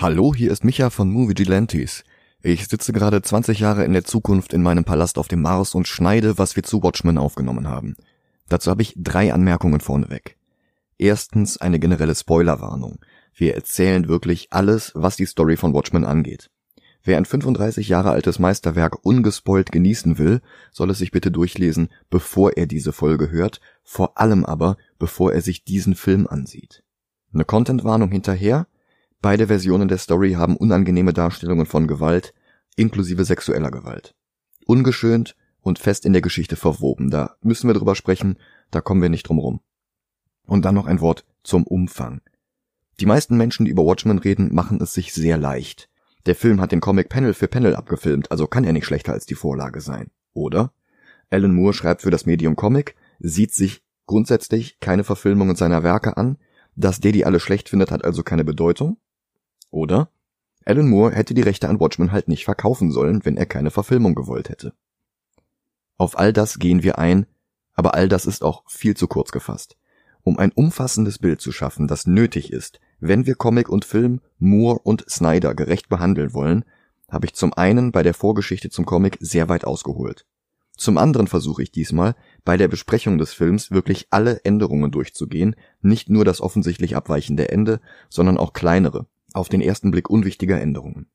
Hallo, hier ist Micha von Movie Gelantes. Ich sitze gerade 20 Jahre in der Zukunft in meinem Palast auf dem Mars und schneide, was wir zu Watchmen aufgenommen haben. Dazu habe ich drei Anmerkungen vorneweg. Erstens eine generelle Spoilerwarnung. Wir erzählen wirklich alles, was die Story von Watchmen angeht. Wer ein 35 Jahre altes Meisterwerk ungespoilt genießen will, soll es sich bitte durchlesen, bevor er diese Folge hört, vor allem aber, bevor er sich diesen Film ansieht. Eine Contentwarnung hinterher, Beide Versionen der Story haben unangenehme Darstellungen von Gewalt, inklusive sexueller Gewalt. Ungeschönt und fest in der Geschichte verwoben. Da müssen wir drüber sprechen, da kommen wir nicht drum rum. Und dann noch ein Wort zum Umfang. Die meisten Menschen, die über Watchmen reden, machen es sich sehr leicht. Der Film hat den Comic Panel für Panel abgefilmt, also kann er nicht schlechter als die Vorlage sein, oder? Alan Moore schreibt für das Medium Comic, sieht sich grundsätzlich keine Verfilmungen seiner Werke an, dass der die alle schlecht findet, hat also keine Bedeutung. Oder? Alan Moore hätte die Rechte an Watchmen halt nicht verkaufen sollen, wenn er keine Verfilmung gewollt hätte. Auf all das gehen wir ein, aber all das ist auch viel zu kurz gefasst. Um ein umfassendes Bild zu schaffen, das nötig ist, wenn wir Comic und Film, Moore und Snyder gerecht behandeln wollen, habe ich zum einen bei der Vorgeschichte zum Comic sehr weit ausgeholt. Zum anderen versuche ich diesmal, bei der Besprechung des Films wirklich alle Änderungen durchzugehen, nicht nur das offensichtlich abweichende Ende, sondern auch kleinere, auf den ersten Blick unwichtige Änderungen.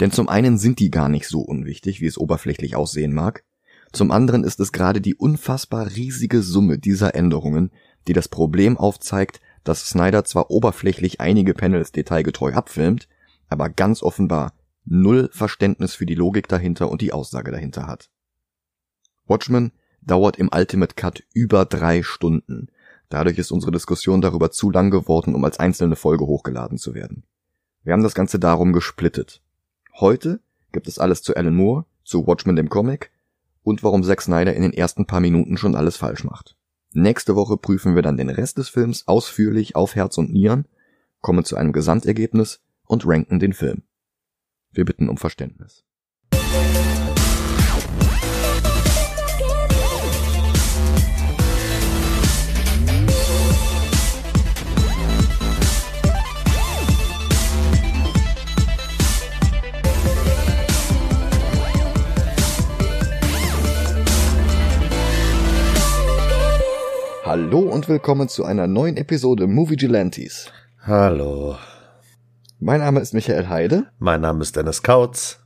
Denn zum einen sind die gar nicht so unwichtig, wie es oberflächlich aussehen mag, zum anderen ist es gerade die unfassbar riesige Summe dieser Änderungen, die das Problem aufzeigt, dass Snyder zwar oberflächlich einige Panels detailgetreu abfilmt, aber ganz offenbar null Verständnis für die Logik dahinter und die Aussage dahinter hat. Watchmen dauert im Ultimate Cut über drei Stunden. Dadurch ist unsere Diskussion darüber zu lang geworden, um als einzelne Folge hochgeladen zu werden. Wir haben das Ganze darum gesplittet. Heute gibt es alles zu Alan Moore, zu Watchmen dem Comic und warum Zack Snyder in den ersten paar Minuten schon alles falsch macht. Nächste Woche prüfen wir dann den Rest des Films ausführlich auf Herz und Nieren, kommen zu einem Gesamtergebnis und ranken den Film. Wir bitten um Verständnis. Hallo und willkommen zu einer neuen Episode Movie Gelantes. Hallo. Mein Name ist Michael Heide. Mein Name ist Dennis Kautz.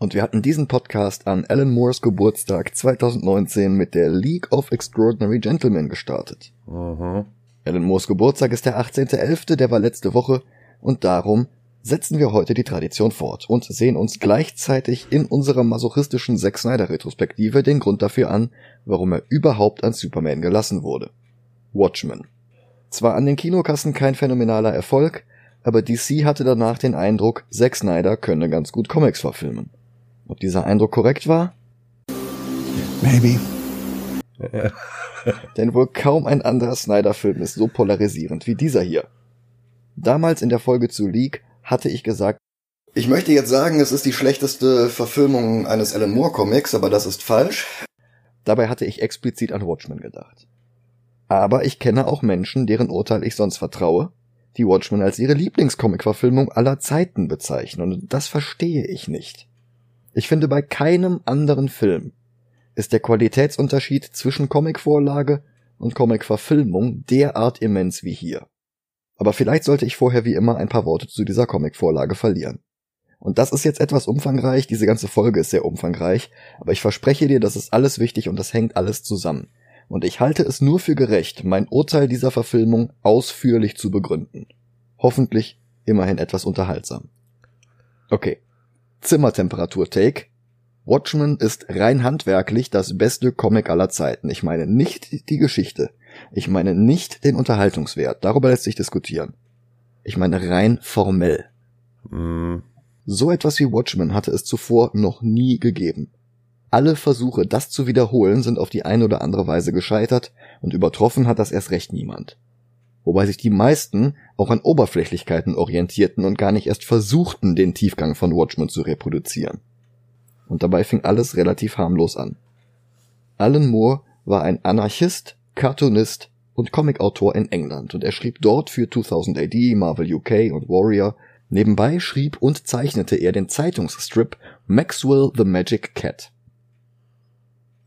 Und wir hatten diesen Podcast an Alan Moores Geburtstag 2019 mit der League of Extraordinary Gentlemen gestartet. Mhm. Alan Moores Geburtstag ist der 18.11., der war letzte Woche und darum setzen wir heute die Tradition fort und sehen uns gleichzeitig in unserer masochistischen Zack Snyder Retrospektive den Grund dafür an, warum er überhaupt an Superman gelassen wurde. Watchmen. Zwar an den Kinokassen kein phänomenaler Erfolg, aber DC hatte danach den Eindruck, Zack Snyder könne ganz gut Comics verfilmen. Ob dieser Eindruck korrekt war? Maybe. Denn wohl kaum ein anderer Snyder-Film ist so polarisierend wie dieser hier. Damals in der Folge zu League hatte ich gesagt, ich möchte jetzt sagen, es ist die schlechteste Verfilmung eines Alan Moore Comics, aber das ist falsch. Dabei hatte ich explizit an Watchmen gedacht. Aber ich kenne auch Menschen, deren Urteil ich sonst vertraue, die Watchmen als ihre Lieblingscomic-Verfilmung aller Zeiten bezeichnen, und das verstehe ich nicht. Ich finde, bei keinem anderen Film ist der Qualitätsunterschied zwischen Comicvorlage und Comicverfilmung derart immens wie hier. Aber vielleicht sollte ich vorher wie immer ein paar Worte zu dieser Comicvorlage verlieren. Und das ist jetzt etwas umfangreich, diese ganze Folge ist sehr umfangreich, aber ich verspreche dir, das ist alles wichtig und das hängt alles zusammen. Und ich halte es nur für gerecht, mein Urteil dieser Verfilmung ausführlich zu begründen. Hoffentlich immerhin etwas unterhaltsam. Okay. Zimmertemperatur-Take. Watchmen ist rein handwerklich das beste Comic aller Zeiten. Ich meine nicht die Geschichte. Ich meine nicht den Unterhaltungswert. Darüber lässt sich diskutieren. Ich meine rein formell. Mm. So etwas wie Watchmen hatte es zuvor noch nie gegeben. Alle Versuche, das zu wiederholen, sind auf die eine oder andere Weise gescheitert und übertroffen hat das erst recht niemand. Wobei sich die meisten auch an Oberflächlichkeiten orientierten und gar nicht erst versuchten, den Tiefgang von Watchmen zu reproduzieren. Und dabei fing alles relativ harmlos an. Alan Moore war ein Anarchist, Cartoonist und Comicautor in England und er schrieb dort für 2000 AD, Marvel UK und Warrior Nebenbei schrieb und zeichnete er den Zeitungsstrip Maxwell the Magic Cat.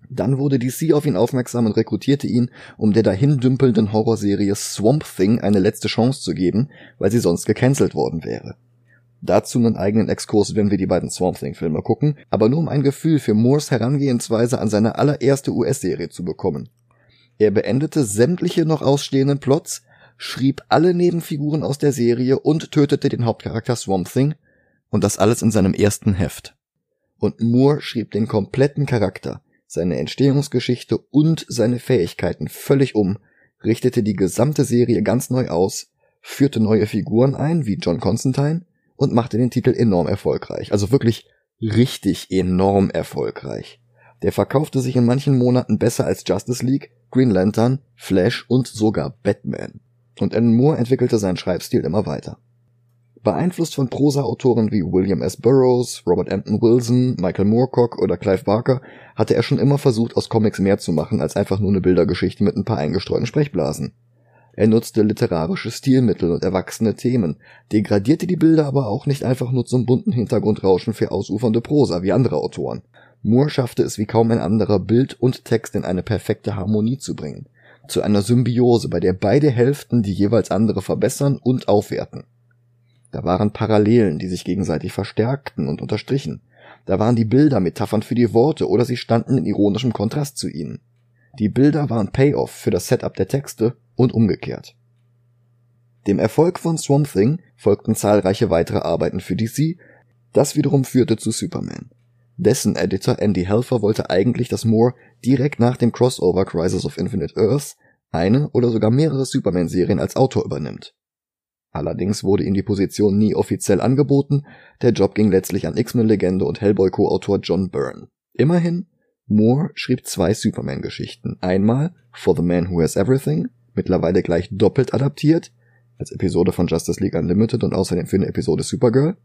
Dann wurde DC auf ihn aufmerksam und rekrutierte ihn, um der dahin dümpelnden Horrorserie Swamp Thing eine letzte Chance zu geben, weil sie sonst gecancelt worden wäre. Dazu einen eigenen Exkurs, wenn wir die beiden Swamp Thing Filme gucken, aber nur um ein Gefühl für Moores Herangehensweise an seine allererste US-Serie zu bekommen. Er beendete sämtliche noch ausstehenden Plots, schrieb alle Nebenfiguren aus der Serie und tötete den Hauptcharakter Swamp Thing, und das alles in seinem ersten Heft. Und Moore schrieb den kompletten Charakter, seine Entstehungsgeschichte und seine Fähigkeiten völlig um, richtete die gesamte Serie ganz neu aus, führte neue Figuren ein, wie John Constantine, und machte den Titel enorm erfolgreich. Also wirklich richtig enorm erfolgreich. Der verkaufte sich in manchen Monaten besser als Justice League, Green Lantern, Flash und sogar Batman. Und Alan Moore entwickelte seinen Schreibstil immer weiter. Beeinflusst von Prosa-Autoren wie William S. Burroughs, Robert Anton Wilson, Michael Moorcock oder Clive Barker hatte er schon immer versucht, aus Comics mehr zu machen als einfach nur eine Bildergeschichte mit ein paar eingestreuten Sprechblasen. Er nutzte literarische Stilmittel und erwachsene Themen, degradierte die Bilder aber auch nicht einfach nur zum bunten Hintergrundrauschen für ausufernde Prosa wie andere Autoren. Moore schaffte es wie kaum ein anderer, Bild und Text in eine perfekte Harmonie zu bringen. Zu einer Symbiose, bei der beide Hälften die jeweils andere verbessern und aufwerten. Da waren Parallelen, die sich gegenseitig verstärkten und unterstrichen. Da waren die Bilder Metaphern für die Worte oder sie standen in ironischem Kontrast zu ihnen. Die Bilder waren Payoff für das Setup der Texte und umgekehrt. Dem Erfolg von Swamp Thing folgten zahlreiche weitere Arbeiten für DC, das wiederum führte zu Superman. Dessen Editor Andy Helfer wollte eigentlich, dass Moore direkt nach dem Crossover Crisis of Infinite Earths eine oder sogar mehrere Superman-Serien als Autor übernimmt. Allerdings wurde ihm die Position nie offiziell angeboten, der Job ging letztlich an X-Men-Legende und Hellboy-Co-Autor John Byrne. Immerhin, Moore schrieb zwei Superman-Geschichten. Einmal For the Man Who Has Everything, mittlerweile gleich doppelt adaptiert, als Episode von Justice League Unlimited und außerdem für eine Episode Supergirl.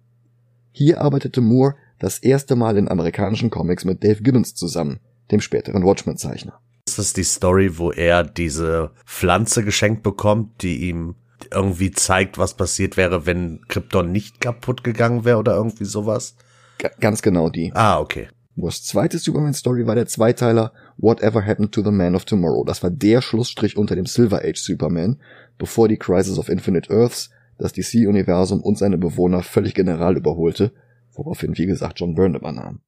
Hier arbeitete Moore das erste Mal in amerikanischen Comics mit Dave Gibbons zusammen, dem späteren Watchmen-Zeichner. Ist das die Story, wo er diese Pflanze geschenkt bekommt, die ihm irgendwie zeigt, was passiert wäre, wenn Krypton nicht kaputt gegangen wäre oder irgendwie sowas? G ganz genau die. Ah, okay. Moores zweite Superman-Story war der Zweiteiler Whatever Happened to the Man of Tomorrow. Das war der Schlussstrich unter dem Silver Age Superman, bevor die Crisis of Infinite Earths das DC-Universum und seine Bewohner völlig general überholte, woraufhin, wie gesagt, John Byrne übernahm.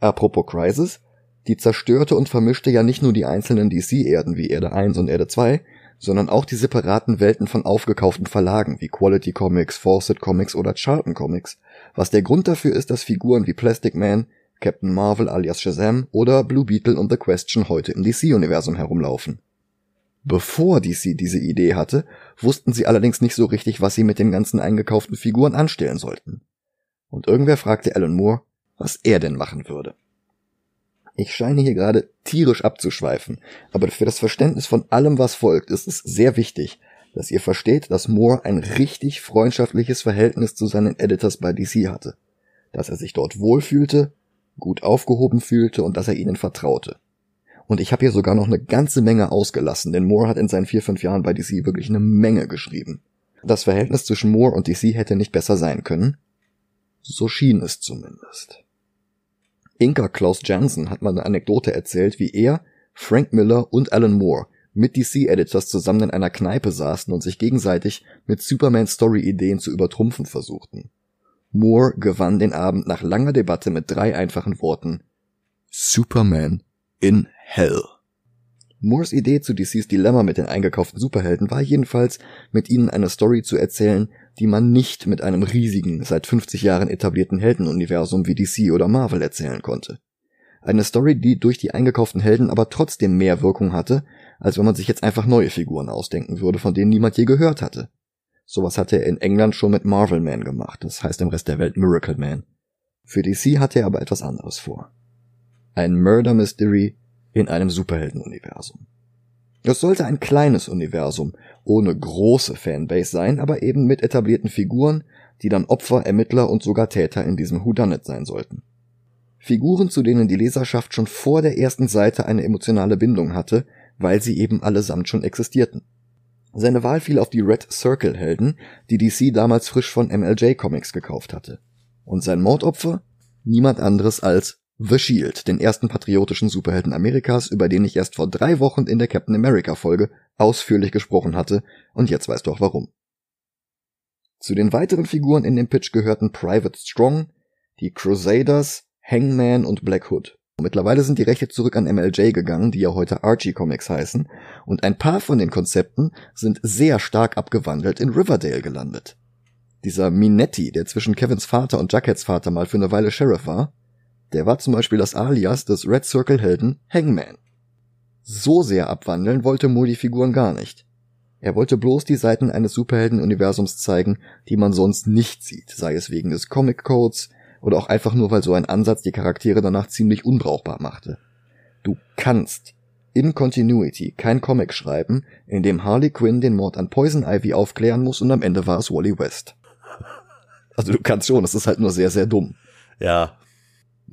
Apropos Crisis, die zerstörte und vermischte ja nicht nur die einzelnen DC-Erden wie Erde 1 und Erde 2, sondern auch die separaten Welten von aufgekauften Verlagen wie Quality Comics, Fawcett Comics oder Charlton Comics, was der Grund dafür ist, dass Figuren wie Plastic Man, Captain Marvel alias Shazam oder Blue Beetle und The Question heute im DC-Universum herumlaufen. Bevor DC diese Idee hatte, wussten sie allerdings nicht so richtig, was sie mit den ganzen eingekauften Figuren anstellen sollten. Und irgendwer fragte Alan Moore, was er denn machen würde. Ich scheine hier gerade tierisch abzuschweifen, aber für das Verständnis von allem, was folgt, ist es sehr wichtig, dass ihr versteht, dass Moore ein richtig freundschaftliches Verhältnis zu seinen Editors bei DC hatte, dass er sich dort wohlfühlte, gut aufgehoben fühlte und dass er ihnen vertraute. Und ich habe hier sogar noch eine ganze Menge ausgelassen, denn Moore hat in seinen vier, fünf Jahren bei DC wirklich eine Menge geschrieben. Das Verhältnis zwischen Moore und DC hätte nicht besser sein können. So schien es zumindest. Inka Klaus Jansen hat mal eine Anekdote erzählt, wie er, Frank Miller und Alan Moore mit DC-Editors zusammen in einer Kneipe saßen und sich gegenseitig mit Superman-Story-Ideen zu übertrumpfen versuchten. Moore gewann den Abend nach langer Debatte mit drei einfachen Worten. Superman in Hell. Moores Idee zu DCs Dilemma mit den eingekauften Superhelden war jedenfalls, mit ihnen eine Story zu erzählen, die man nicht mit einem riesigen, seit 50 Jahren etablierten Heldenuniversum wie DC oder Marvel erzählen konnte. Eine Story, die durch die eingekauften Helden aber trotzdem mehr Wirkung hatte, als wenn man sich jetzt einfach neue Figuren ausdenken würde, von denen niemand je gehört hatte. Sowas hatte er in England schon mit Marvel Man gemacht, das heißt im Rest der Welt Miracle Man. Für DC hatte er aber etwas anderes vor. Ein Murder Mystery in einem Superheldenuniversum. Es sollte ein kleines Universum, ohne große Fanbase sein, aber eben mit etablierten Figuren, die dann Opfer, Ermittler und sogar Täter in diesem Whodunit sein sollten. Figuren, zu denen die Leserschaft schon vor der ersten Seite eine emotionale Bindung hatte, weil sie eben allesamt schon existierten. Seine Wahl fiel auf die Red Circle Helden, die DC damals frisch von MLJ Comics gekauft hatte. Und sein Mordopfer? Niemand anderes als The Shield, den ersten patriotischen Superhelden Amerikas, über den ich erst vor drei Wochen in der Captain America Folge ausführlich gesprochen hatte, und jetzt weißt du auch warum. Zu den weiteren Figuren in dem Pitch gehörten Private Strong, die Crusaders, Hangman und Black Hood. Mittlerweile sind die Rechte zurück an MLJ gegangen, die ja heute Archie Comics heißen, und ein paar von den Konzepten sind sehr stark abgewandelt in Riverdale gelandet. Dieser Minetti, der zwischen Kevins Vater und Jugheads Vater mal für eine Weile Sheriff war, der war zum Beispiel das Alias des Red Circle Helden Hangman. So sehr abwandeln wollte Moore die Figuren gar nicht. Er wollte bloß die Seiten eines Superhelden-Universums zeigen, die man sonst nicht sieht, sei es wegen des Comic-Codes, oder auch einfach nur, weil so ein Ansatz die Charaktere danach ziemlich unbrauchbar machte. Du kannst in Continuity kein Comic schreiben, in dem Harley Quinn den Mord an Poison Ivy aufklären muss und am Ende war es Wally West. Also du kannst schon, es ist halt nur sehr, sehr dumm. Ja.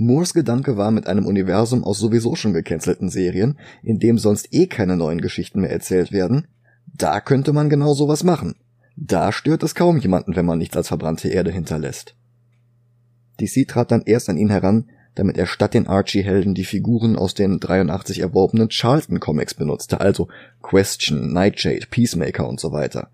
Moores Gedanke war mit einem Universum aus sowieso schon gecancelten Serien, in dem sonst eh keine neuen Geschichten mehr erzählt werden, da könnte man genau sowas machen. Da stört es kaum jemanden, wenn man nichts als verbrannte Erde hinterlässt. DC trat dann erst an ihn heran, damit er statt den Archie-Helden die Figuren aus den 83 erworbenen Charlton-Comics benutzte, also Question, Nightshade, Peacemaker und so weiter.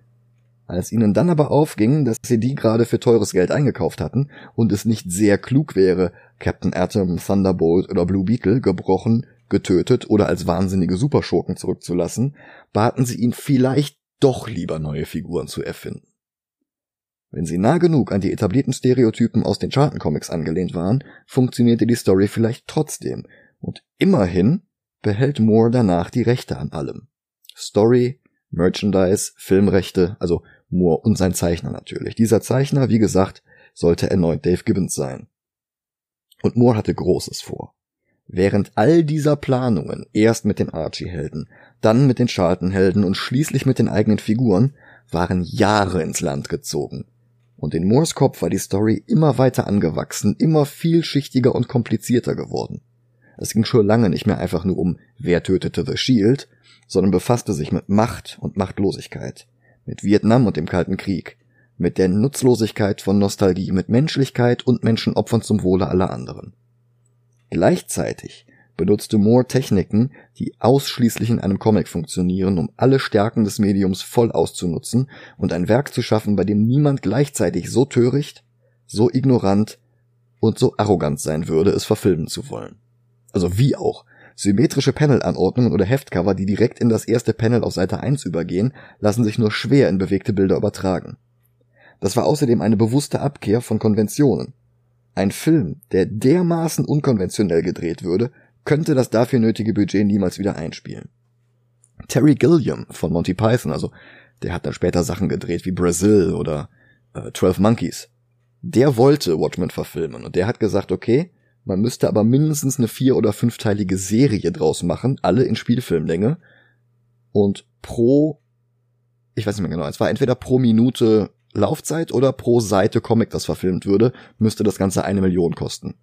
Als ihnen dann aber aufging, dass sie die gerade für teures Geld eingekauft hatten und es nicht sehr klug wäre, Captain Atom, Thunderbolt oder Blue Beetle gebrochen, getötet oder als wahnsinnige Superschurken zurückzulassen, baten sie ihn vielleicht doch lieber neue Figuren zu erfinden. Wenn sie nah genug an die etablierten Stereotypen aus den Charlton-Comics angelehnt waren, funktionierte die Story vielleicht trotzdem. Und immerhin behält Moore danach die Rechte an allem. Story, Merchandise, Filmrechte, also Moore und sein Zeichner natürlich. Dieser Zeichner, wie gesagt, sollte erneut Dave Gibbons sein. Und Moore hatte Großes vor. Während all dieser Planungen, erst mit den Archie-Helden, dann mit den Charlton-Helden und schließlich mit den eigenen Figuren, waren Jahre ins Land gezogen. Und in Moores Kopf war die Story immer weiter angewachsen, immer vielschichtiger und komplizierter geworden. Es ging schon lange nicht mehr einfach nur um wer tötete The Shield, sondern befasste sich mit Macht und Machtlosigkeit, mit Vietnam und dem Kalten Krieg, mit der Nutzlosigkeit von Nostalgie, mit Menschlichkeit und Menschenopfern zum Wohle aller anderen. Gleichzeitig benutzte Moore Techniken, die ausschließlich in einem Comic funktionieren, um alle Stärken des Mediums voll auszunutzen und ein Werk zu schaffen, bei dem niemand gleichzeitig so töricht, so ignorant und so arrogant sein würde, es verfilmen zu wollen. Also wie auch. Symmetrische Panelanordnungen oder Heftcover, die direkt in das erste Panel auf Seite 1 übergehen, lassen sich nur schwer in bewegte Bilder übertragen. Das war außerdem eine bewusste Abkehr von Konventionen. Ein Film, der dermaßen unkonventionell gedreht würde, könnte das dafür nötige Budget niemals wieder einspielen. Terry Gilliam von Monty Python, also der hat dann später Sachen gedreht wie Brazil oder äh, 12 Monkeys. Der wollte Watchmen verfilmen und der hat gesagt, okay, man müsste aber mindestens eine vier- oder fünfteilige Serie draus machen, alle in Spielfilmlänge. Und pro, ich weiß nicht mehr genau, es war entweder pro Minute Laufzeit oder pro Seite Comic, das verfilmt würde, müsste das Ganze eine Million kosten.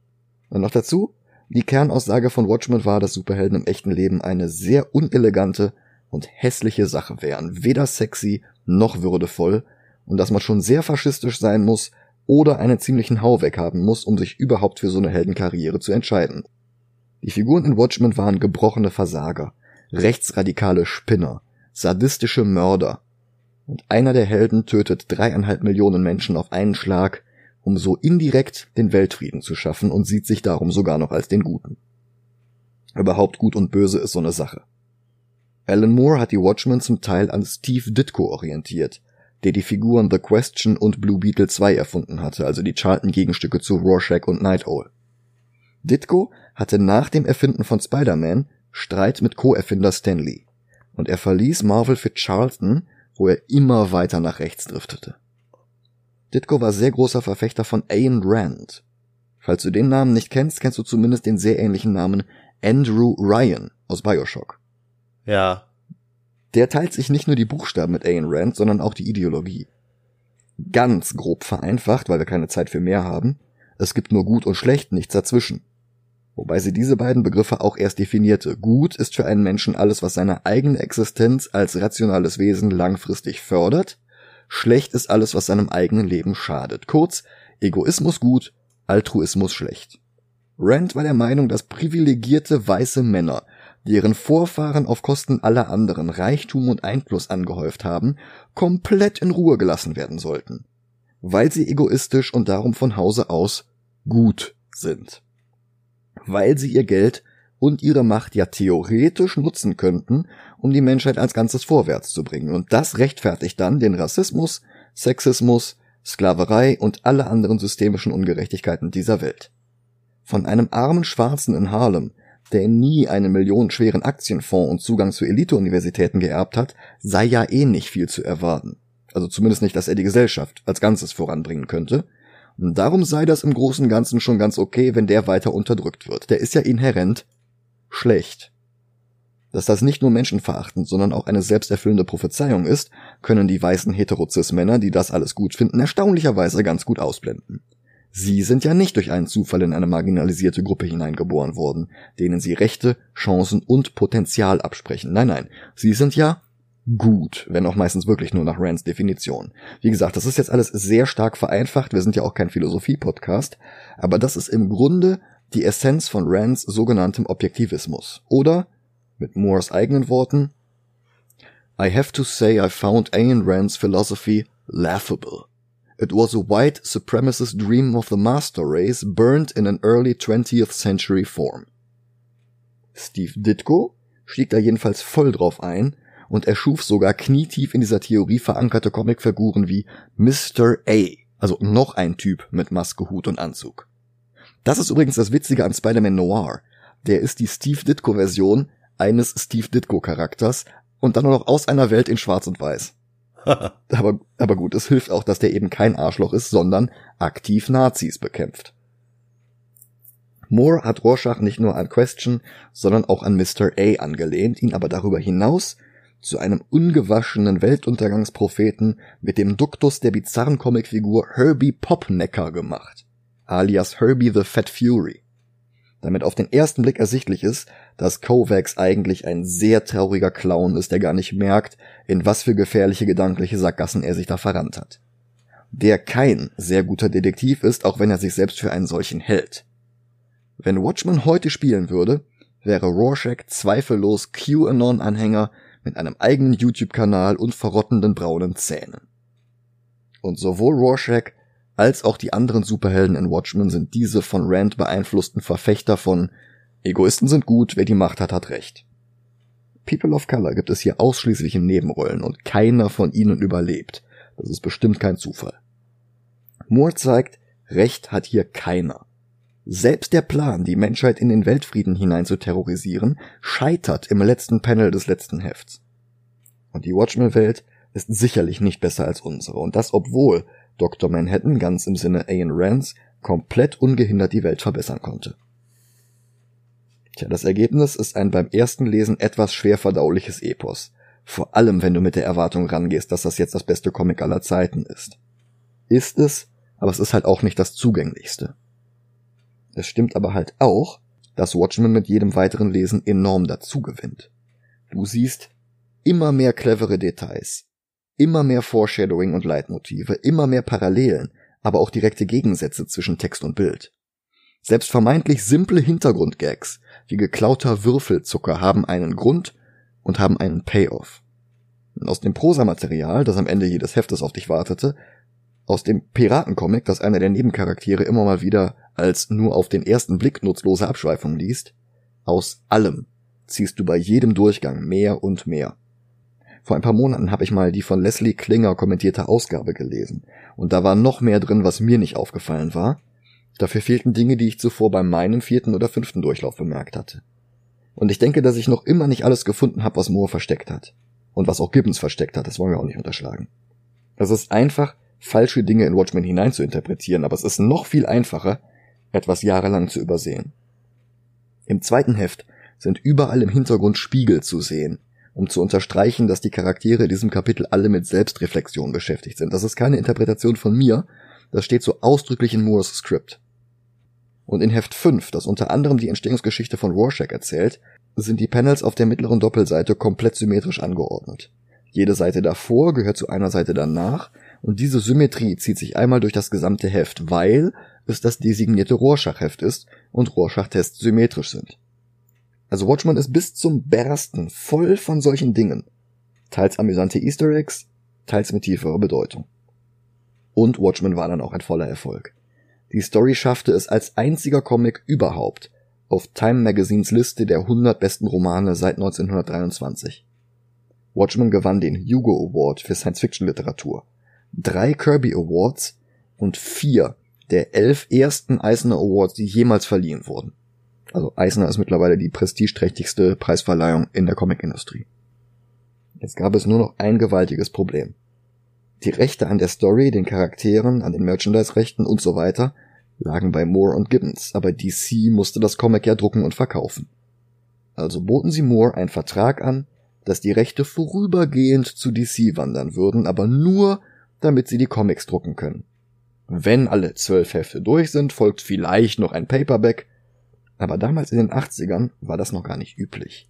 Und noch dazu, die Kernaussage von Watchmen war, dass Superhelden im echten Leben eine sehr unelegante und hässliche Sache wären, weder sexy noch würdevoll, und dass man schon sehr faschistisch sein muss oder einen ziemlichen Hau weghaben muss, um sich überhaupt für so eine Heldenkarriere zu entscheiden. Die Figuren in Watchmen waren gebrochene Versager, rechtsradikale Spinner, sadistische Mörder. Und einer der Helden tötet dreieinhalb Millionen Menschen auf einen Schlag, um so indirekt den Weltfrieden zu schaffen und sieht sich darum sogar noch als den Guten. Überhaupt Gut und Böse ist so eine Sache. Alan Moore hat die Watchmen zum Teil an Steve Ditko orientiert, der die Figuren The Question und Blue Beetle 2 erfunden hatte, also die Charlton-Gegenstücke zu Rorschach und Night Owl. Ditko hatte nach dem Erfinden von Spider-Man Streit mit Co-Erfinder Stan Lee und er verließ Marvel für Charlton, wo er immer weiter nach rechts driftete. Ditko war sehr großer Verfechter von Ayn Rand. Falls du den Namen nicht kennst, kennst du zumindest den sehr ähnlichen Namen Andrew Ryan aus Bioshock. Ja. Der teilt sich nicht nur die Buchstaben mit Ayn Rand, sondern auch die Ideologie. Ganz grob vereinfacht, weil wir keine Zeit für mehr haben. Es gibt nur gut und schlecht, nichts dazwischen. wobei sie diese beiden Begriffe auch erst definierte. Gut ist für einen Menschen alles, was seine eigene Existenz als rationales Wesen langfristig fördert, schlecht ist alles, was seinem eigenen Leben schadet. Kurz, Egoismus gut, Altruismus schlecht. Rand war der Meinung, dass privilegierte weiße Männer, deren Vorfahren auf Kosten aller anderen Reichtum und Einfluss angehäuft haben, komplett in Ruhe gelassen werden sollten, weil sie egoistisch und darum von Hause aus gut sind weil sie ihr Geld und ihre Macht ja theoretisch nutzen könnten, um die Menschheit als Ganzes vorwärts zu bringen. Und das rechtfertigt dann den Rassismus, Sexismus, Sklaverei und alle anderen systemischen Ungerechtigkeiten dieser Welt. Von einem armen Schwarzen in Harlem, der nie einen millionenschweren Aktienfonds und Zugang zu Eliteuniversitäten geerbt hat, sei ja eh nicht viel zu erwarten. Also zumindest nicht, dass er die Gesellschaft als Ganzes voranbringen könnte. Und darum sei das im Großen und Ganzen schon ganz okay, wenn der weiter unterdrückt wird. Der ist ja inhärent schlecht. Dass das nicht nur menschenverachtend, sondern auch eine selbsterfüllende Prophezeiung ist, können die weißen Heterozis-Männer, die das alles gut finden, erstaunlicherweise ganz gut ausblenden. Sie sind ja nicht durch einen Zufall in eine marginalisierte Gruppe hineingeboren worden, denen sie Rechte, Chancen und Potenzial absprechen. Nein, nein, sie sind ja gut, wenn auch meistens wirklich nur nach Rands Definition. Wie gesagt, das ist jetzt alles sehr stark vereinfacht, wir sind ja auch kein Philosophie-Podcast, aber das ist im Grunde die Essenz von Rands sogenanntem Objektivismus. Oder, mit Moores eigenen Worten, I have to say I found Ayn Rand's philosophy laughable. It was a white supremacist dream of the master race burned in an early 20th century form. Steve Ditko stieg da jedenfalls voll drauf ein und erschuf sogar knietief in dieser Theorie verankerte Comicfiguren wie Mr. A, also noch ein Typ mit Maske, Hut und Anzug. Das ist übrigens das Witzige an Spider-Man Noir. Der ist die Steve Ditko-Version eines Steve Ditko-Charakters und dann nur noch aus einer Welt in Schwarz und Weiß. aber, aber gut, es hilft auch, dass der eben kein Arschloch ist, sondern aktiv Nazis bekämpft. Moore hat Rorschach nicht nur an Question, sondern auch an Mr. A angelehnt, ihn aber darüber hinaus zu einem ungewaschenen Weltuntergangspropheten mit dem Duktus der bizarren Comicfigur Herbie Popnecker gemacht, alias Herbie the Fat Fury. Damit auf den ersten Blick ersichtlich ist, dass Kovacs eigentlich ein sehr trauriger Clown ist, der gar nicht merkt, in was für gefährliche gedankliche Sackgassen er sich da verrannt hat. Der kein sehr guter Detektiv ist, auch wenn er sich selbst für einen solchen hält. Wenn Watchmen heute spielen würde, wäre Rorschach zweifellos QAnon-Anhänger mit einem eigenen YouTube-Kanal und verrottenden braunen Zähnen. Und sowohl Rorschach als auch die anderen Superhelden in Watchmen sind diese von Rand beeinflussten Verfechter von Egoisten sind gut, wer die Macht hat, hat recht. People of Color gibt es hier ausschließlich in Nebenrollen und keiner von ihnen überlebt. Das ist bestimmt kein Zufall. Moore zeigt, Recht hat hier keiner. Selbst der Plan, die Menschheit in den Weltfrieden hinein zu terrorisieren, scheitert im letzten Panel des letzten Hefts. Und die Watchmen-Welt ist sicherlich nicht besser als unsere, und das obwohl Dr. Manhattan ganz im Sinne Ayn Rands komplett ungehindert die Welt verbessern konnte. Tja, das Ergebnis ist ein beim ersten Lesen etwas schwer verdauliches Epos, vor allem wenn du mit der Erwartung rangehst, dass das jetzt das beste Comic aller Zeiten ist. Ist es, aber es ist halt auch nicht das zugänglichste. Es stimmt aber halt auch, dass Watchmen mit jedem weiteren Lesen enorm dazugewinnt. Du siehst immer mehr clevere Details, immer mehr Foreshadowing und Leitmotive, immer mehr Parallelen, aber auch direkte Gegensätze zwischen Text und Bild. Selbst vermeintlich simple Hintergrundgags wie geklauter Würfelzucker haben einen Grund und haben einen Payoff. Und aus dem Prosamaterial, das am Ende jedes Heftes auf dich wartete, aus dem Piratencomic, das einer der Nebencharaktere immer mal wieder als nur auf den ersten Blick nutzlose Abschweifung liest, aus allem ziehst du bei jedem Durchgang mehr und mehr. Vor ein paar Monaten habe ich mal die von Leslie Klinger kommentierte Ausgabe gelesen, und da war noch mehr drin, was mir nicht aufgefallen war. Dafür fehlten Dinge, die ich zuvor bei meinem vierten oder fünften Durchlauf bemerkt hatte. Und ich denke, dass ich noch immer nicht alles gefunden habe, was Moore versteckt hat. Und was auch Gibbons versteckt hat, das wollen wir auch nicht unterschlagen. Es ist einfach, falsche Dinge in Watchmen hinein zu interpretieren, aber es ist noch viel einfacher, etwas jahrelang zu übersehen. Im zweiten Heft sind überall im Hintergrund Spiegel zu sehen, um zu unterstreichen, dass die Charaktere in diesem Kapitel alle mit Selbstreflexion beschäftigt sind. Das ist keine Interpretation von mir, das steht so ausdrücklich in Moores Skript. Und in Heft 5, das unter anderem die Entstehungsgeschichte von Rorschach erzählt, sind die Panels auf der mittleren Doppelseite komplett symmetrisch angeordnet. Jede Seite davor gehört zu einer Seite danach und diese Symmetrie zieht sich einmal durch das gesamte Heft, weil es das designierte Rorschach-Heft ist und Rorschach-Tests symmetrisch sind. Also Watchmen ist bis zum Bersten voll von solchen Dingen. Teils amüsante Easter Eggs, teils mit tieferer Bedeutung. Und Watchmen war dann auch ein voller Erfolg. Die Story schaffte es als einziger Comic überhaupt auf Time Magazines Liste der 100 besten Romane seit 1923. Watchmen gewann den Hugo Award für Science-Fiction-Literatur, drei Kirby Awards und vier der elf ersten Eisner Awards, die jemals verliehen wurden. Also Eisner ist mittlerweile die prestigeträchtigste Preisverleihung in der Comicindustrie. Jetzt gab es nur noch ein gewaltiges Problem. Die Rechte an der Story, den Charakteren, an den Merchandise-Rechten und so weiter lagen bei Moore und Gibbons, aber DC musste das Comic ja drucken und verkaufen. Also boten sie Moore einen Vertrag an, dass die Rechte vorübergehend zu DC wandern würden, aber nur, damit sie die Comics drucken können. Wenn alle zwölf Hefte durch sind, folgt vielleicht noch ein Paperback, aber damals in den 80ern war das noch gar nicht üblich.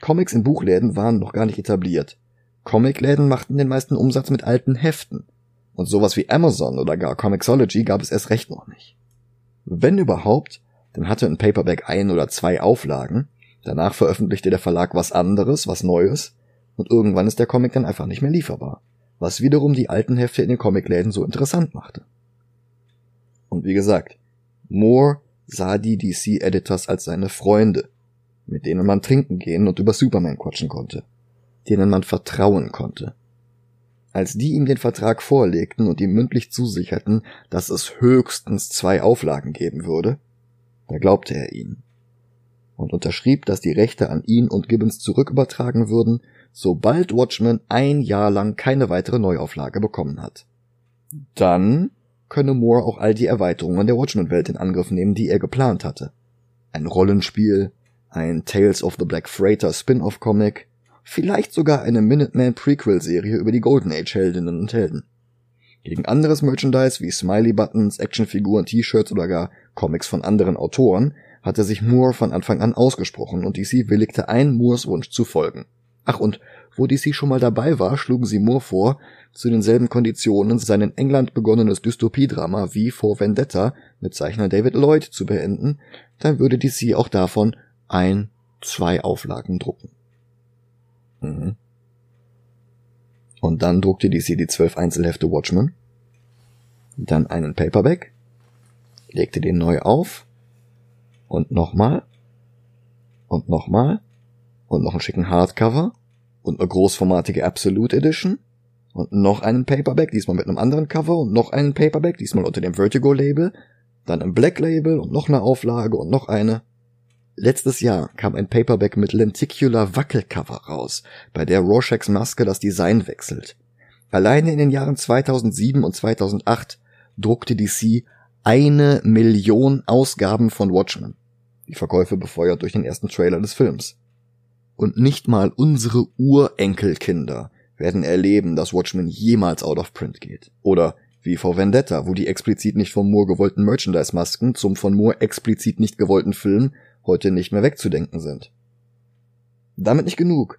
Comics in Buchläden waren noch gar nicht etabliert. Comicläden machten den meisten Umsatz mit alten Heften. Und sowas wie Amazon oder gar Comixology gab es erst recht noch nicht. Wenn überhaupt, dann hatte ein Paperback ein oder zwei Auflagen, danach veröffentlichte der Verlag was anderes, was Neues, und irgendwann ist der Comic dann einfach nicht mehr lieferbar, was wiederum die alten Hefte in den Comicläden so interessant machte. Und wie gesagt, Moore sah die DC-Editors als seine Freunde, mit denen man trinken gehen und über Superman quatschen konnte, denen man vertrauen konnte. Als die ihm den Vertrag vorlegten und ihm mündlich zusicherten, dass es höchstens zwei Auflagen geben würde, da glaubte er ihnen und unterschrieb, dass die Rechte an ihn und Gibbons zurückübertragen würden, sobald Watchmen ein Jahr lang keine weitere Neuauflage bekommen hat. Dann könne Moore auch all die Erweiterungen der Watchmen-Welt in Angriff nehmen, die er geplant hatte. Ein Rollenspiel, ein Tales of the Black Freighter Spin-off-Comic, vielleicht sogar eine Minuteman Prequel-Serie über die Golden Age Heldinnen und Helden. Gegen anderes Merchandise wie Smiley-Buttons, Actionfiguren, T-Shirts oder gar Comics von anderen Autoren hatte sich Moore von Anfang an ausgesprochen und DC willigte ein, Moores Wunsch zu folgen. Ach und wo DC schon mal dabei war, schlugen sie Moore vor, zu denselben Konditionen sein in England begonnenes Dystopiedrama wie vor Vendetta mit Zeichner David Lloyd zu beenden, dann würde DC auch davon ein, zwei Auflagen drucken. Mhm. Und dann druckte DC die zwölf Einzelhefte Watchmen, dann einen Paperback, legte den neu auf und nochmal und nochmal und noch einen schicken Hardcover und eine großformatige Absolute Edition und noch einen Paperback, diesmal mit einem anderen Cover und noch einen Paperback, diesmal unter dem Vertigo Label, dann ein Black Label und noch eine Auflage und noch eine. Letztes Jahr kam ein Paperback mit Lenticular Wackelcover raus, bei der Rorschachs Maske das Design wechselt. Alleine in den Jahren 2007 und 2008 druckte DC eine Million Ausgaben von Watchmen. Die Verkäufe befeuert durch den ersten Trailer des Films. Und nicht mal unsere Urenkelkinder werden erleben, dass Watchmen jemals out of print geht. Oder wie vor Vendetta, wo die explizit nicht von Moore gewollten Merchandise-Masken zum von Moore explizit nicht gewollten Film heute nicht mehr wegzudenken sind. Damit nicht genug.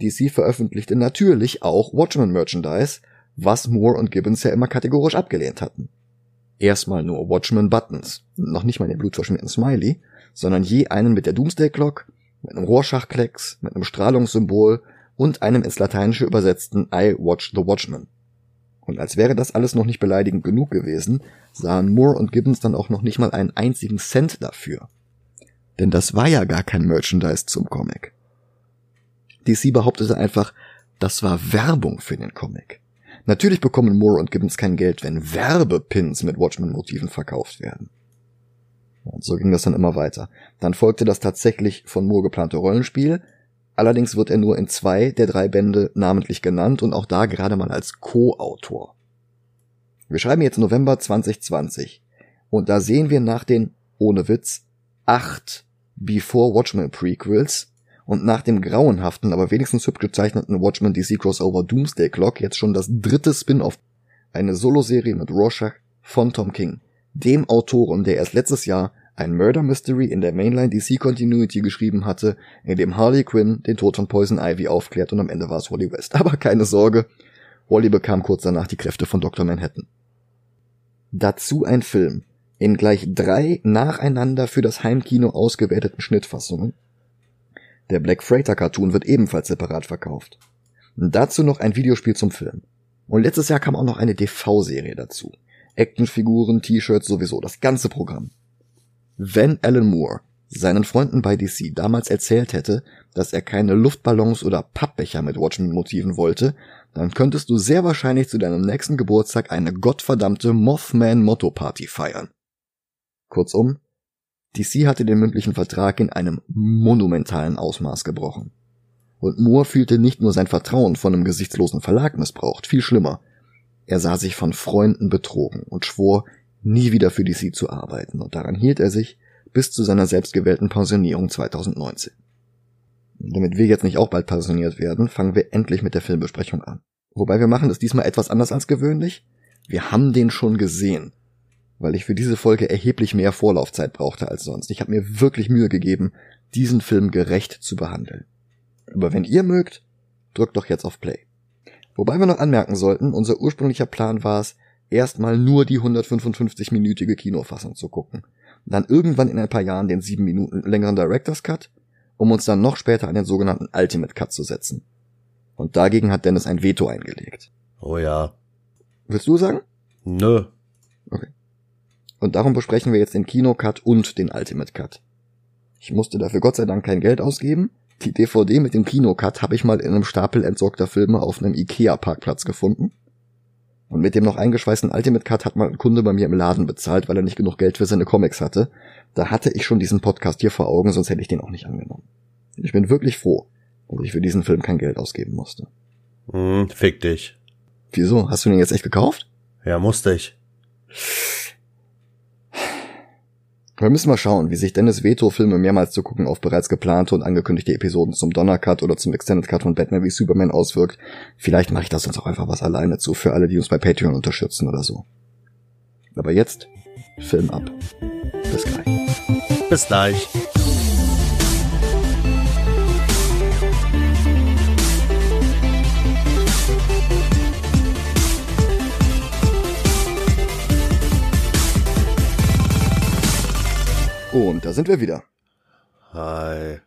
DC veröffentlichte natürlich auch Watchmen-Merchandise, was Moore und Gibbons ja immer kategorisch abgelehnt hatten. Erstmal nur Watchmen-Buttons, noch nicht mal den blutverschmierten Smiley, sondern je einen mit der Doomsday Clock, mit einem Rorschachklecks, mit einem Strahlungssymbol und einem ins Lateinische übersetzten I Watch the Watchman. Und als wäre das alles noch nicht beleidigend genug gewesen, sahen Moore und Gibbons dann auch noch nicht mal einen einzigen Cent dafür. Denn das war ja gar kein Merchandise zum Comic. DC behauptete einfach, das war Werbung für den Comic. Natürlich bekommen Moore und Gibbons kein Geld, wenn Werbepins mit Watchmen-Motiven verkauft werden. Und so ging das dann immer weiter. Dann folgte das tatsächlich von Moore geplante Rollenspiel. Allerdings wird er nur in zwei der drei Bände namentlich genannt und auch da gerade mal als Co-Autor. Wir schreiben jetzt November 2020 und da sehen wir nach den, ohne Witz, acht Before Watchmen Prequels und nach dem grauenhaften, aber wenigstens hübsch gezeichneten Watchmen DC Crossover Doomsday Clock jetzt schon das dritte Spin-off, eine Soloserie mit Rorschach von Tom King, dem Autoren, der erst letztes Jahr ein Murder Mystery in der Mainline DC Continuity geschrieben hatte, in dem Harley Quinn den Tod von Poison Ivy aufklärt und am Ende war es Wally West. Aber keine Sorge, Wally bekam kurz danach die Kräfte von Dr. Manhattan. Dazu ein Film in gleich drei nacheinander für das Heimkino ausgewerteten Schnittfassungen. Der Black Freighter Cartoon wird ebenfalls separat verkauft. dazu noch ein Videospiel zum Film. Und letztes Jahr kam auch noch eine DV-Serie dazu. Actionfiguren, T-Shirts, sowieso, das ganze Programm. Wenn Alan Moore seinen Freunden bei DC damals erzählt hätte, dass er keine Luftballons oder Pappbecher mit Watchmen-Motiven wollte, dann könntest du sehr wahrscheinlich zu deinem nächsten Geburtstag eine gottverdammte Mothman-Motto-Party feiern. Kurzum, DC hatte den mündlichen Vertrag in einem monumentalen Ausmaß gebrochen. Und Moore fühlte nicht nur sein Vertrauen von einem gesichtslosen Verlag missbraucht, viel schlimmer. Er sah sich von Freunden betrogen und schwor, nie wieder für DC zu arbeiten, und daran hielt er sich bis zu seiner selbstgewählten Pensionierung 2019. Damit wir jetzt nicht auch bald pensioniert werden, fangen wir endlich mit der Filmbesprechung an. Wobei wir machen das diesmal etwas anders als gewöhnlich. Wir haben den schon gesehen, weil ich für diese Folge erheblich mehr Vorlaufzeit brauchte als sonst. Ich habe mir wirklich Mühe gegeben, diesen Film gerecht zu behandeln. Aber wenn ihr mögt, drückt doch jetzt auf Play. Wobei wir noch anmerken sollten, unser ursprünglicher Plan war es, erstmal nur die 155-minütige Kinofassung zu gucken. Dann irgendwann in ein paar Jahren den sieben Minuten längeren Director's Cut, um uns dann noch später an den sogenannten Ultimate Cut zu setzen. Und dagegen hat Dennis ein Veto eingelegt. Oh ja. Willst du sagen? Nö. Okay. Und darum besprechen wir jetzt den Kino-Cut und den Ultimate Cut. Ich musste dafür Gott sei Dank kein Geld ausgeben. Die DVD mit dem Kino-Cut habe ich mal in einem Stapel entsorgter Filme auf einem Ikea-Parkplatz gefunden. Und mit dem noch eingeschweißten Ultimate Cut hat mal ein Kunde bei mir im Laden bezahlt, weil er nicht genug Geld für seine Comics hatte. Da hatte ich schon diesen Podcast hier vor Augen, sonst hätte ich den auch nicht angenommen. Ich bin wirklich froh, dass ich für diesen Film kein Geld ausgeben musste. Hm, fick dich. Wieso? Hast du den jetzt echt gekauft? Ja, musste ich. Wir müssen mal schauen, wie sich Dennis Veto Filme mehrmals zu gucken auf bereits geplante und angekündigte Episoden zum Donnercut oder zum Extended Cut von Batman wie Superman auswirkt. Vielleicht mache ich das sonst auch einfach was alleine zu, für alle, die uns bei Patreon unterstützen oder so. Aber jetzt, Film ab. Bis gleich. Bis gleich. Und da sind wir wieder. Hi.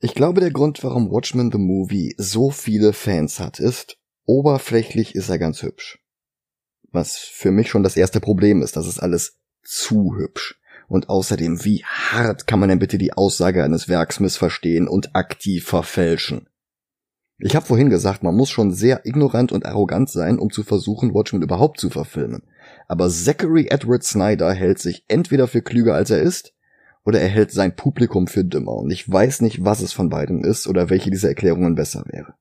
Ich glaube, der Grund, warum Watchmen the Movie so viele Fans hat, ist, oberflächlich ist er ganz hübsch. Was für mich schon das erste Problem ist, das ist alles zu hübsch. Und außerdem, wie hart kann man denn bitte die Aussage eines Werks missverstehen und aktiv verfälschen? Ich habe vorhin gesagt, man muss schon sehr ignorant und arrogant sein, um zu versuchen, Watchmen überhaupt zu verfilmen. Aber Zachary Edward Snyder hält sich entweder für klüger als er ist, oder er hält sein Publikum für dümmer und ich weiß nicht, was es von beidem ist oder welche dieser Erklärungen besser wäre.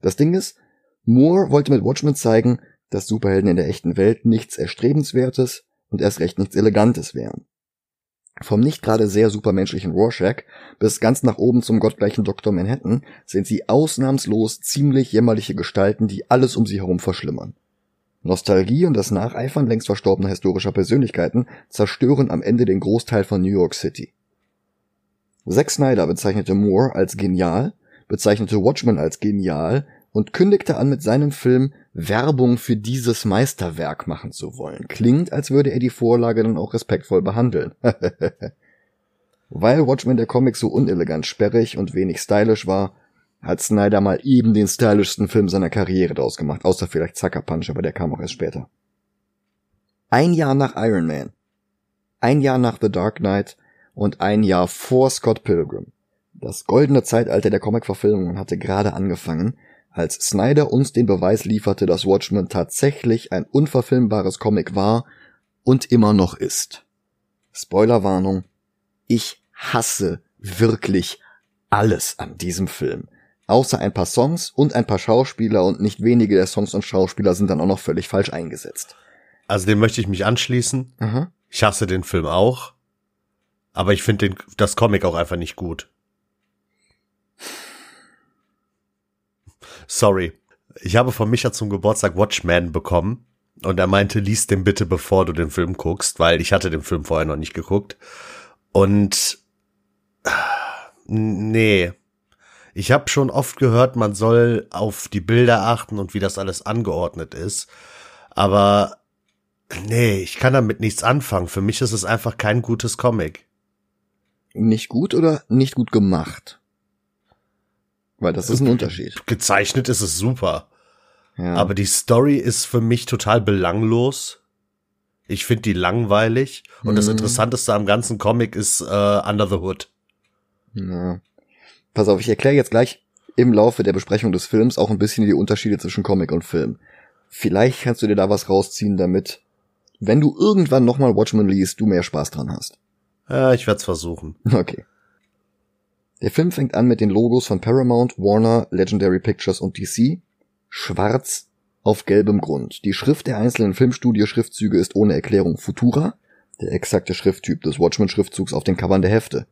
Das Ding ist, Moore wollte mit Watchmen zeigen, dass Superhelden in der echten Welt nichts Erstrebenswertes und erst recht nichts Elegantes wären. Vom nicht gerade sehr supermenschlichen Rorschach bis ganz nach oben zum gottgleichen Dr. Manhattan sind sie ausnahmslos ziemlich jämmerliche Gestalten, die alles um sie herum verschlimmern. Nostalgie und das Nacheifern längst verstorbener historischer Persönlichkeiten zerstören am Ende den Großteil von New York City. Zack Snyder bezeichnete Moore als genial, bezeichnete Watchmen als genial und kündigte an, mit seinem Film Werbung für dieses Meisterwerk machen zu wollen. Klingt, als würde er die Vorlage dann auch respektvoll behandeln. Weil Watchmen der Comic so unelegant sperrig und wenig stylisch war, hat Snyder mal eben den stylischsten Film seiner Karriere draus gemacht, außer vielleicht Sucker Punch, aber der kam auch erst später. Ein Jahr nach Iron Man, ein Jahr nach The Dark Knight und ein Jahr vor Scott Pilgrim. Das goldene Zeitalter der Comic-Verfilmungen hatte gerade angefangen, als Snyder uns den Beweis lieferte, dass Watchmen tatsächlich ein unverfilmbares Comic war und immer noch ist. Spoilerwarnung. Ich hasse wirklich alles an diesem Film. Außer ein paar Songs und ein paar Schauspieler und nicht wenige der Songs und Schauspieler sind dann auch noch völlig falsch eingesetzt. Also dem möchte ich mich anschließen. Aha. Ich hasse den Film auch. Aber ich finde das Comic auch einfach nicht gut. Sorry. Ich habe von Micha zum Geburtstag Watchmen bekommen. Und er meinte, lies den bitte, bevor du den Film guckst, weil ich hatte den Film vorher noch nicht geguckt. Und nee. Ich habe schon oft gehört, man soll auf die Bilder achten und wie das alles angeordnet ist. Aber nee, ich kann damit nichts anfangen. Für mich ist es einfach kein gutes Comic. Nicht gut oder nicht gut gemacht? Weil das ist ein Unterschied. Gezeichnet ist es super. Ja. Aber die Story ist für mich total belanglos. Ich finde die langweilig. Und mhm. das Interessanteste am ganzen Comic ist äh, Under the Hood. Ja. Pass auf, ich erkläre jetzt gleich im Laufe der Besprechung des Films auch ein bisschen die Unterschiede zwischen Comic und Film. Vielleicht kannst du dir da was rausziehen, damit, wenn du irgendwann nochmal Watchmen liest, du mehr Spaß dran hast. Ja, ich werde es versuchen. Okay. Der Film fängt an mit den Logos von Paramount, Warner, Legendary Pictures und DC. Schwarz auf gelbem Grund. Die Schrift der einzelnen Filmstudio-Schriftzüge ist ohne Erklärung Futura, der exakte Schrifttyp des Watchmen-Schriftzugs auf den Covern der Hefte.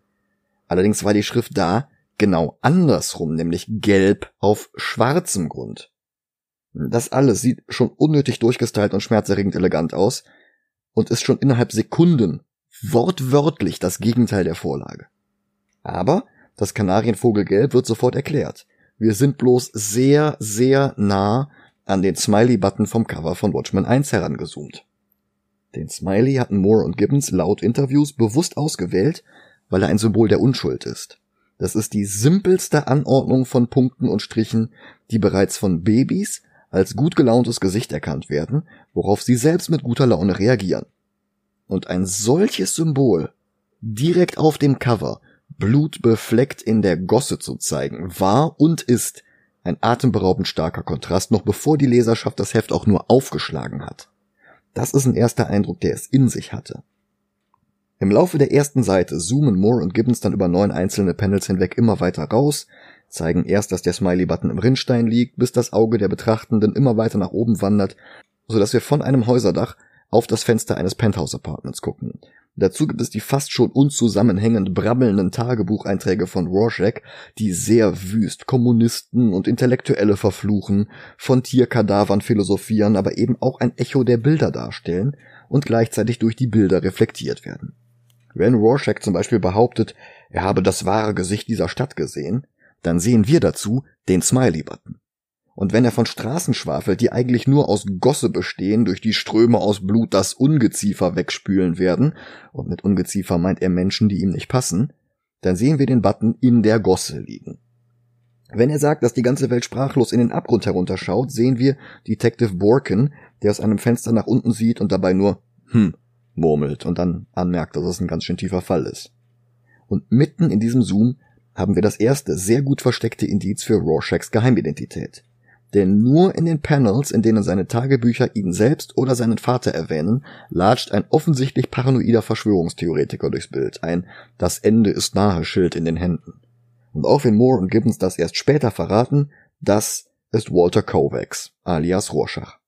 Allerdings war die Schrift da genau andersrum, nämlich gelb auf schwarzem Grund. Das alles sieht schon unnötig durchgestylt und schmerzerregend elegant aus und ist schon innerhalb Sekunden wortwörtlich das Gegenteil der Vorlage. Aber das Kanarienvogelgelb wird sofort erklärt. Wir sind bloß sehr, sehr nah an den Smiley-Button vom Cover von Watchmen 1 herangezoomt. Den Smiley hatten Moore und Gibbons laut Interviews bewusst ausgewählt, weil er ein Symbol der Unschuld ist. Das ist die simpelste Anordnung von Punkten und Strichen, die bereits von Babys als gut gelauntes Gesicht erkannt werden, worauf sie selbst mit guter Laune reagieren. Und ein solches Symbol direkt auf dem Cover, blutbefleckt in der Gosse zu zeigen, war und ist ein atemberaubend starker Kontrast, noch bevor die Leserschaft das Heft auch nur aufgeschlagen hat. Das ist ein erster Eindruck, der es in sich hatte. Im Laufe der ersten Seite zoomen Moore und Gibbons dann über neun einzelne Panels hinweg immer weiter raus, zeigen erst, dass der Smiley-Button im Rinnstein liegt, bis das Auge der Betrachtenden immer weiter nach oben wandert, so dass wir von einem Häuserdach auf das Fenster eines Penthouse-Apartments gucken. Dazu gibt es die fast schon unzusammenhängend brabbelnden Tagebucheinträge von Rorschach, die sehr wüst Kommunisten und Intellektuelle verfluchen, von Tierkadavern philosophieren, aber eben auch ein Echo der Bilder darstellen und gleichzeitig durch die Bilder reflektiert werden. Wenn Rorschach zum Beispiel behauptet, er habe das wahre Gesicht dieser Stadt gesehen, dann sehen wir dazu den Smiley-Button. Und wenn er von Straßen schwafelt, die eigentlich nur aus Gosse bestehen, durch die Ströme aus Blut das Ungeziefer wegspülen werden, und mit Ungeziefer meint er Menschen, die ihm nicht passen, dann sehen wir den Button in der Gosse liegen. Wenn er sagt, dass die ganze Welt sprachlos in den Abgrund herunterschaut, sehen wir Detective Borken, der aus einem Fenster nach unten sieht und dabei nur hm murmelt und dann anmerkt, dass es ein ganz schön tiefer Fall ist. Und mitten in diesem Zoom haben wir das erste sehr gut versteckte Indiz für Rorschachs Geheimidentität. Denn nur in den Panels, in denen seine Tagebücher ihn selbst oder seinen Vater erwähnen, latscht ein offensichtlich paranoider Verschwörungstheoretiker durchs Bild, ein Das Ende ist nahe Schild in den Händen. Und auch wenn Moore und Gibbons das erst später verraten, das ist Walter Kovacs, alias Rorschach.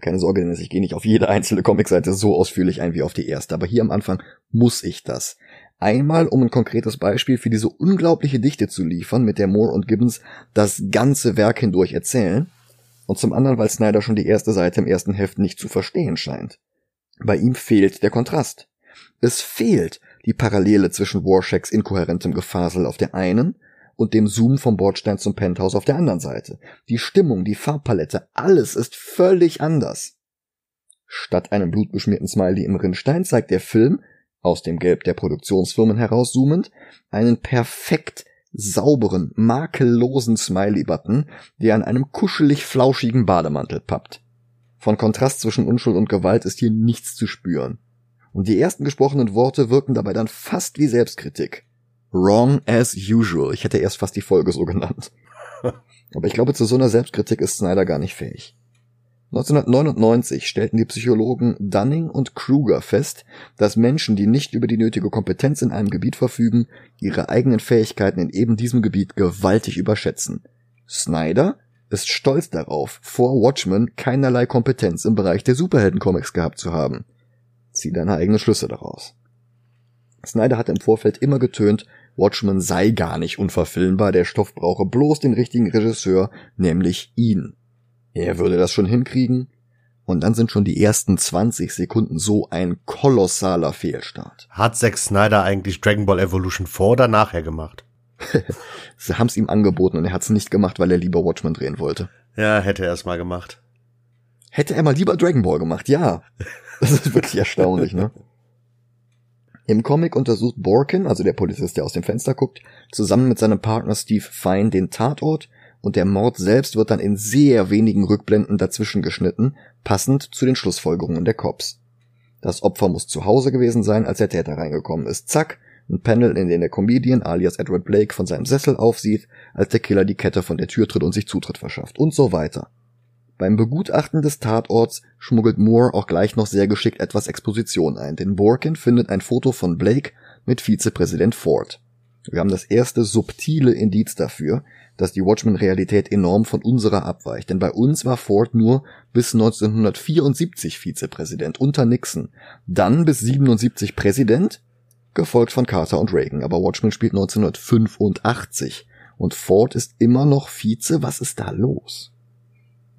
Keine Sorge, denn ich gehe nicht auf jede einzelne Comicseite so ausführlich ein wie auf die erste, aber hier am Anfang muss ich das. Einmal, um ein konkretes Beispiel für diese unglaubliche Dichte zu liefern, mit der Moore und Gibbons das ganze Werk hindurch erzählen, und zum anderen, weil Snyder schon die erste Seite im ersten Heft nicht zu verstehen scheint. Bei ihm fehlt der Kontrast. Es fehlt die Parallele zwischen Warshacks inkohärentem Gefasel auf der einen und dem Zoom vom Bordstein zum Penthouse auf der anderen Seite. Die Stimmung, die Farbpalette, alles ist völlig anders. Statt einem blutbeschmierten Smiley im Rinnstein zeigt der Film, aus dem Gelb der Produktionsfirmen herauszoomend, einen perfekt sauberen, makellosen Smiley-Button, der an einem kuschelig flauschigen Bademantel pappt. Von Kontrast zwischen Unschuld und Gewalt ist hier nichts zu spüren. Und die ersten gesprochenen Worte wirken dabei dann fast wie Selbstkritik. Wrong as usual. Ich hätte erst fast die Folge so genannt. Aber ich glaube, zu so einer Selbstkritik ist Snyder gar nicht fähig. 1999 stellten die Psychologen Dunning und Kruger fest, dass Menschen, die nicht über die nötige Kompetenz in einem Gebiet verfügen, ihre eigenen Fähigkeiten in eben diesem Gebiet gewaltig überschätzen. Snyder ist stolz darauf, vor Watchmen keinerlei Kompetenz im Bereich der Superheldencomics gehabt zu haben. Zieh deine eigenen Schlüsse daraus. Snyder hat im Vorfeld immer getönt, Watchmen sei gar nicht unverfilmbar, der Stoff brauche bloß den richtigen Regisseur, nämlich ihn. Er würde das schon hinkriegen. Und dann sind schon die ersten 20 Sekunden so ein kolossaler Fehlstart. Hat Zack Snyder eigentlich Dragon Ball Evolution vor oder nachher gemacht? Sie haben es ihm angeboten und er hat es nicht gemacht, weil er lieber Watchmen drehen wollte. Ja, hätte er es mal gemacht. Hätte er mal lieber Dragon Ball gemacht, ja. Das ist wirklich erstaunlich, ne? Im Comic untersucht Borkin, also der Polizist, der aus dem Fenster guckt, zusammen mit seinem Partner Steve Fine den Tatort und der Mord selbst wird dann in sehr wenigen Rückblenden dazwischen geschnitten, passend zu den Schlussfolgerungen der Cops. Das Opfer muss zu Hause gewesen sein, als der Täter reingekommen ist. Zack, ein Panel, in dem der Comedian alias Edward Blake von seinem Sessel aufsieht, als der Killer die Kette von der Tür tritt und sich Zutritt verschafft und so weiter. Beim Begutachten des Tatorts schmuggelt Moore auch gleich noch sehr geschickt etwas Exposition ein, denn Borkin findet ein Foto von Blake mit Vizepräsident Ford. Wir haben das erste subtile Indiz dafür, dass die Watchmen-Realität enorm von unserer abweicht, denn bei uns war Ford nur bis 1974 Vizepräsident unter Nixon, dann bis 77 Präsident, gefolgt von Carter und Reagan, aber Watchmen spielt 1985 und Ford ist immer noch Vize, was ist da los?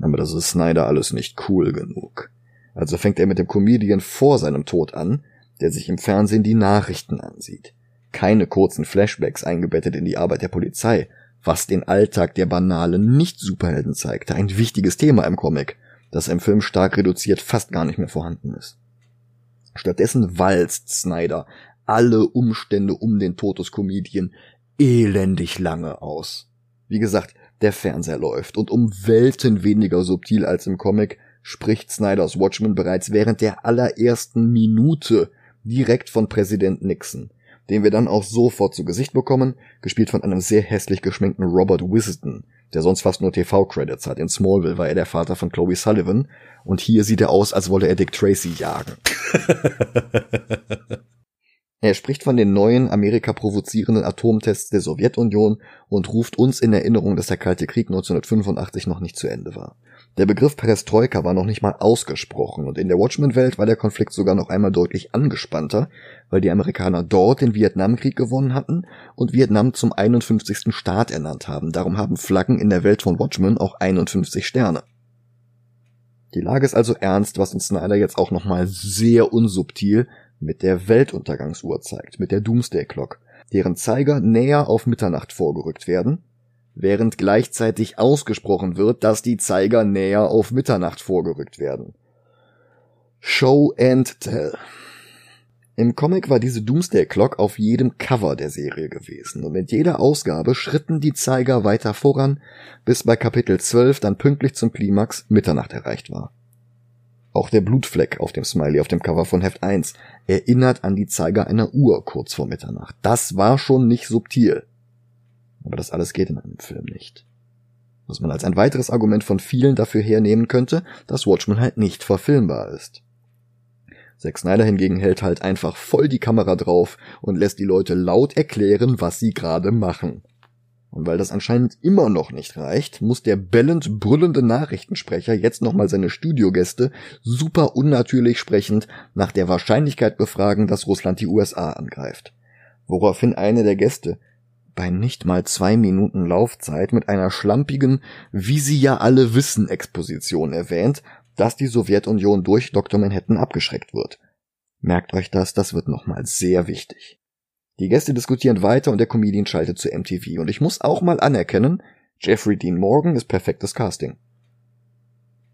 Aber das ist Snyder alles nicht cool genug. Also fängt er mit dem Comedian vor seinem Tod an, der sich im Fernsehen die Nachrichten ansieht. Keine kurzen Flashbacks eingebettet in die Arbeit der Polizei, was den Alltag der banalen Nicht-Superhelden zeigte. Ein wichtiges Thema im Comic, das im Film stark reduziert fast gar nicht mehr vorhanden ist. Stattdessen walzt Snyder alle Umstände um den Tod des Comedian elendig lange aus. Wie gesagt, der Fernseher läuft und um Welten weniger subtil als im Comic spricht Snyders Watchmen bereits während der allerersten Minute direkt von Präsident Nixon, den wir dann auch sofort zu Gesicht bekommen, gespielt von einem sehr hässlich geschminkten Robert Wisden, der sonst fast nur TV-Credits hat. In Smallville war er der Vater von Chloe Sullivan und hier sieht er aus, als wolle er Dick Tracy jagen. Er spricht von den neuen Amerika provozierenden Atomtests der Sowjetunion und ruft uns in Erinnerung, dass der Kalte Krieg 1985 noch nicht zu Ende war. Der Begriff Perestroika war noch nicht mal ausgesprochen und in der Watchmen-Welt war der Konflikt sogar noch einmal deutlich angespannter, weil die Amerikaner dort den Vietnamkrieg gewonnen hatten und Vietnam zum 51. Staat ernannt haben. Darum haben Flaggen in der Welt von Watchmen auch 51 Sterne. Die Lage ist also ernst, was uns Snyder jetzt auch nochmal sehr unsubtil mit der Weltuntergangsuhr zeigt, mit der Doomsday Clock, deren Zeiger näher auf Mitternacht vorgerückt werden, während gleichzeitig ausgesprochen wird, dass die Zeiger näher auf Mitternacht vorgerückt werden. Show and Tell. Im Comic war diese Doomsday Clock auf jedem Cover der Serie gewesen und mit jeder Ausgabe schritten die Zeiger weiter voran, bis bei Kapitel 12 dann pünktlich zum Klimax Mitternacht erreicht war. Auch der Blutfleck auf dem Smiley auf dem Cover von Heft 1 erinnert an die Zeiger einer Uhr kurz vor Mitternacht. Das war schon nicht subtil. Aber das alles geht in einem Film nicht. Was man als ein weiteres Argument von vielen dafür hernehmen könnte, dass Watchmen halt nicht verfilmbar ist. Zack Snyder hingegen hält halt einfach voll die Kamera drauf und lässt die Leute laut erklären, was sie gerade machen. Und weil das anscheinend immer noch nicht reicht, muss der bellend brüllende Nachrichtensprecher jetzt nochmal seine Studiogäste super unnatürlich sprechend nach der Wahrscheinlichkeit befragen, dass Russland die USA angreift. Woraufhin eine der Gäste bei nicht mal zwei Minuten Laufzeit mit einer schlampigen, wie sie ja alle wissen, Exposition erwähnt, dass die Sowjetunion durch Dr. Manhattan abgeschreckt wird. Merkt euch das, das wird nochmal sehr wichtig. Die Gäste diskutieren weiter und der Comedian schaltet zu MTV. Und ich muss auch mal anerkennen, Jeffrey Dean Morgan ist perfektes Casting.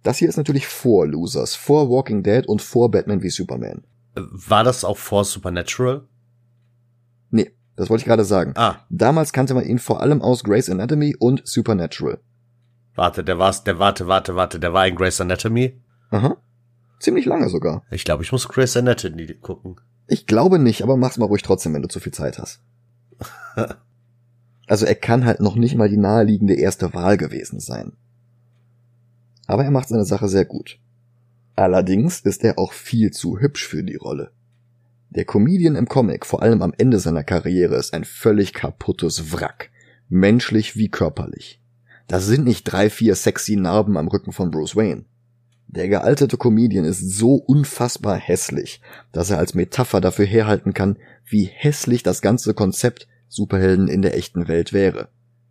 Das hier ist natürlich vor Losers, vor Walking Dead und vor Batman wie Superman. War das auch vor Supernatural? Nee, das wollte ich gerade sagen. Ah. Damals kannte man ihn vor allem aus Grey's Anatomy und Supernatural. Warte, der war's, der warte, warte, warte, der war in Grey's Anatomy? Aha. Ziemlich lange sogar. Ich glaube, ich muss Grey's Anatomy gucken. Ich glaube nicht, aber mach's mal ruhig trotzdem, wenn du zu viel Zeit hast. also er kann halt noch nicht mal die naheliegende erste Wahl gewesen sein. Aber er macht seine Sache sehr gut. Allerdings ist er auch viel zu hübsch für die Rolle. Der Comedian im Comic, vor allem am Ende seiner Karriere, ist ein völlig kaputtes Wrack. Menschlich wie körperlich. Das sind nicht drei, vier sexy Narben am Rücken von Bruce Wayne. Der gealterte Comedian ist so unfassbar hässlich, dass er als Metapher dafür herhalten kann, wie hässlich das ganze Konzept Superhelden in der echten Welt wäre.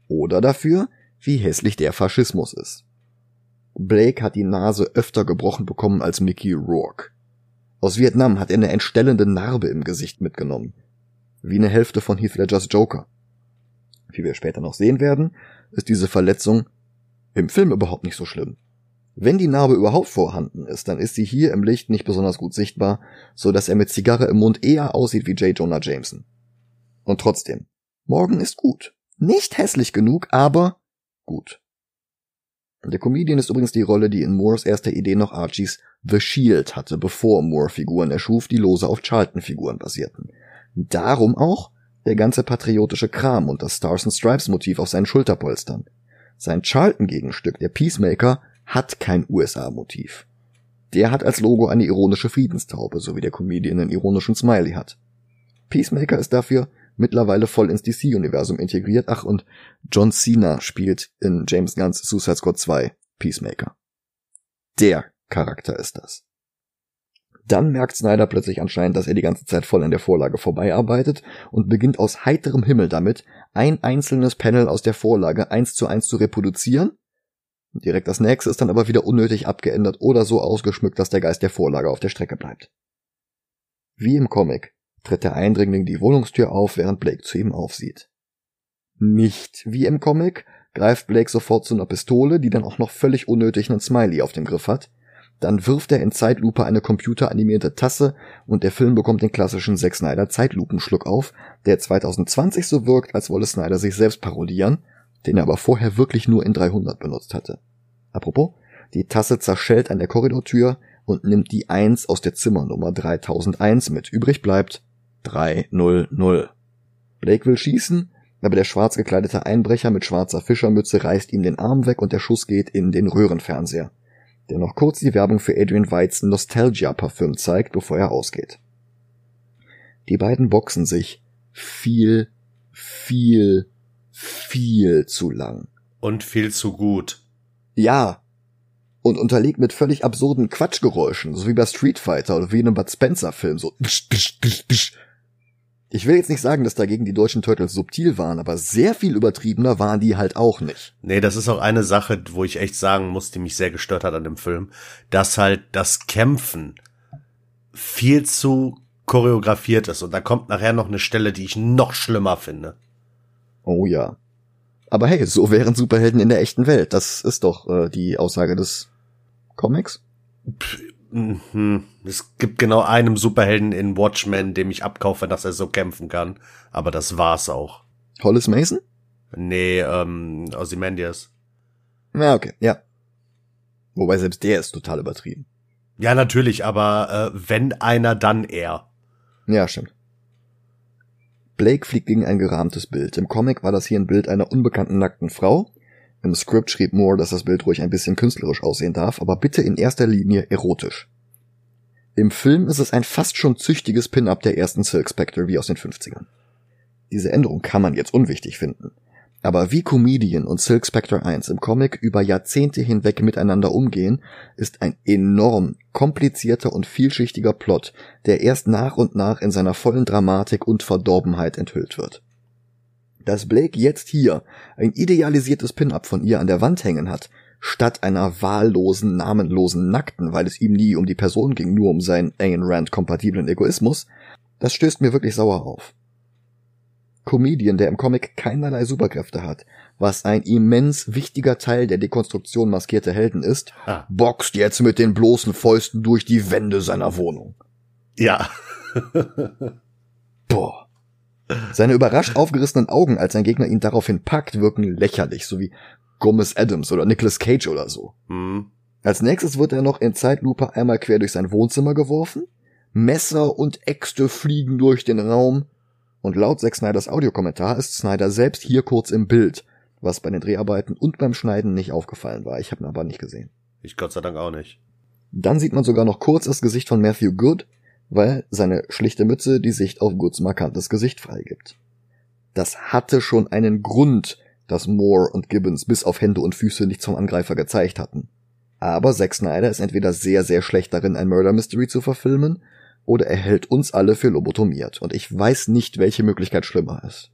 Oder dafür, wie hässlich der Faschismus ist. Blake hat die Nase öfter gebrochen bekommen als Mickey Rourke. Aus Vietnam hat er eine entstellende Narbe im Gesicht mitgenommen. Wie eine Hälfte von Heath Ledgers Joker. Wie wir später noch sehen werden, ist diese Verletzung im Film überhaupt nicht so schlimm. Wenn die Narbe überhaupt vorhanden ist, dann ist sie hier im Licht nicht besonders gut sichtbar, so dass er mit Zigarre im Mund eher aussieht wie J. Jonah Jameson. Und trotzdem, Morgan ist gut. Nicht hässlich genug, aber gut. Der Comedian ist übrigens die Rolle, die in Moores erster Idee noch Archies The Shield hatte, bevor Moore Figuren erschuf, die lose auf Charlton-Figuren basierten. Darum auch der ganze patriotische Kram und das Stars and Stripes Motiv auf seinen Schulterpolstern. Sein Charlton-Gegenstück, der Peacemaker, hat kein USA-Motiv. Der hat als Logo eine ironische Friedenstaube, so wie der Comedian einen ironischen Smiley hat. Peacemaker ist dafür mittlerweile voll ins DC-Universum integriert. Ach, und John Cena spielt in James Gunns Suicide Squad 2 Peacemaker. Der Charakter ist das. Dann merkt Snyder plötzlich anscheinend, dass er die ganze Zeit voll an der Vorlage vorbeiarbeitet und beginnt aus heiterem Himmel damit, ein einzelnes Panel aus der Vorlage eins zu eins zu reproduzieren. Direkt das nächste ist dann aber wieder unnötig abgeändert oder so ausgeschmückt, dass der Geist der Vorlage auf der Strecke bleibt. Wie im Comic tritt der Eindringling die Wohnungstür auf, während Blake zu ihm aufsieht. Nicht wie im Comic greift Blake sofort zu einer Pistole, die dann auch noch völlig unnötig einen Smiley auf dem Griff hat. Dann wirft er in Zeitlupe eine computeranimierte Tasse und der Film bekommt den klassischen Zack Snyder Zeitlupenschluck auf, der 2020 so wirkt, als wolle Snyder sich selbst parodieren, den er aber vorher wirklich nur in 300 benutzt hatte. Apropos, die Tasse zerschellt an der Korridortür und nimmt die 1 aus der Zimmernummer 3001 mit. Übrig bleibt 3-0-0. Blake will schießen, aber der schwarz gekleidete Einbrecher mit schwarzer Fischermütze reißt ihm den Arm weg und der Schuss geht in den Röhrenfernseher, der noch kurz die Werbung für Adrian Whites Nostalgia Parfüm zeigt, bevor er ausgeht. Die beiden boxen sich viel, viel, viel zu lang. Und viel zu gut. Ja. Und unterlegt mit völlig absurden Quatschgeräuschen, so wie bei Street Fighter oder wie in einem Bud Spencer Film, so ich will jetzt nicht sagen, dass dagegen die deutschen Turtles subtil waren, aber sehr viel übertriebener waren die halt auch nicht. Nee, das ist auch eine Sache, wo ich echt sagen muss, die mich sehr gestört hat an dem Film, dass halt das Kämpfen viel zu choreografiert ist und da kommt nachher noch eine Stelle, die ich noch schlimmer finde. Oh ja. Aber hey, so wären Superhelden in der echten Welt. Das ist doch äh, die Aussage des Comics. Pff, Mhm. Es gibt genau einem Superhelden in Watchmen, dem ich abkaufe, dass er so kämpfen kann. Aber das war's auch. Hollis Mason? Nee, ähm, Ozymandias. Ja, okay, ja. Wobei selbst der ist total übertrieben. Ja, natürlich, aber äh, wenn einer, dann er. Ja, stimmt. Blake fliegt gegen ein gerahmtes Bild. Im Comic war das hier ein Bild einer unbekannten nackten Frau, im Skript schrieb Moore, dass das Bild ruhig ein bisschen künstlerisch aussehen darf, aber bitte in erster Linie erotisch. Im Film ist es ein fast schon züchtiges Pin-up der ersten Silk Spectre wie aus den 50ern. Diese Änderung kann man jetzt unwichtig finden. Aber wie Comedian und Silk Spectre 1 im Comic über Jahrzehnte hinweg miteinander umgehen, ist ein enorm komplizierter und vielschichtiger Plot, der erst nach und nach in seiner vollen Dramatik und Verdorbenheit enthüllt wird. Dass Blake jetzt hier ein idealisiertes Pin-up von ihr an der Wand hängen hat, statt einer wahllosen, namenlosen Nackten, weil es ihm nie um die Person ging, nur um seinen Ayn Rand-kompatiblen Egoismus, das stößt mir wirklich sauer auf. Comedian, der im Comic keinerlei Superkräfte hat, was ein immens wichtiger Teil der Dekonstruktion maskierter Helden ist, ah. boxt jetzt mit den bloßen Fäusten durch die Wände seiner Wohnung. Ja. Boah. Seine überrascht aufgerissenen Augen, als sein Gegner ihn daraufhin packt, wirken lächerlich, so wie Gomez Adams oder Nicolas Cage oder so. Mhm. Als nächstes wird er noch in Zeitlupe einmal quer durch sein Wohnzimmer geworfen, Messer und Äxte fliegen durch den Raum, und laut Zack Snyders Audiokommentar ist Snyder selbst hier kurz im Bild, was bei den Dreharbeiten und beim Schneiden nicht aufgefallen war. Ich habe ihn aber nicht gesehen. Ich Gott sei Dank auch nicht. Dann sieht man sogar noch kurz das Gesicht von Matthew Good, weil seine schlichte Mütze die Sicht auf Goods markantes Gesicht freigibt. Das hatte schon einen Grund, dass Moore und Gibbons bis auf Hände und Füße nichts vom Angreifer gezeigt hatten. Aber Zack Snyder ist entweder sehr, sehr schlecht darin, ein Murder Mystery zu verfilmen, oder er hält uns alle für lobotomiert, und ich weiß nicht, welche Möglichkeit schlimmer ist.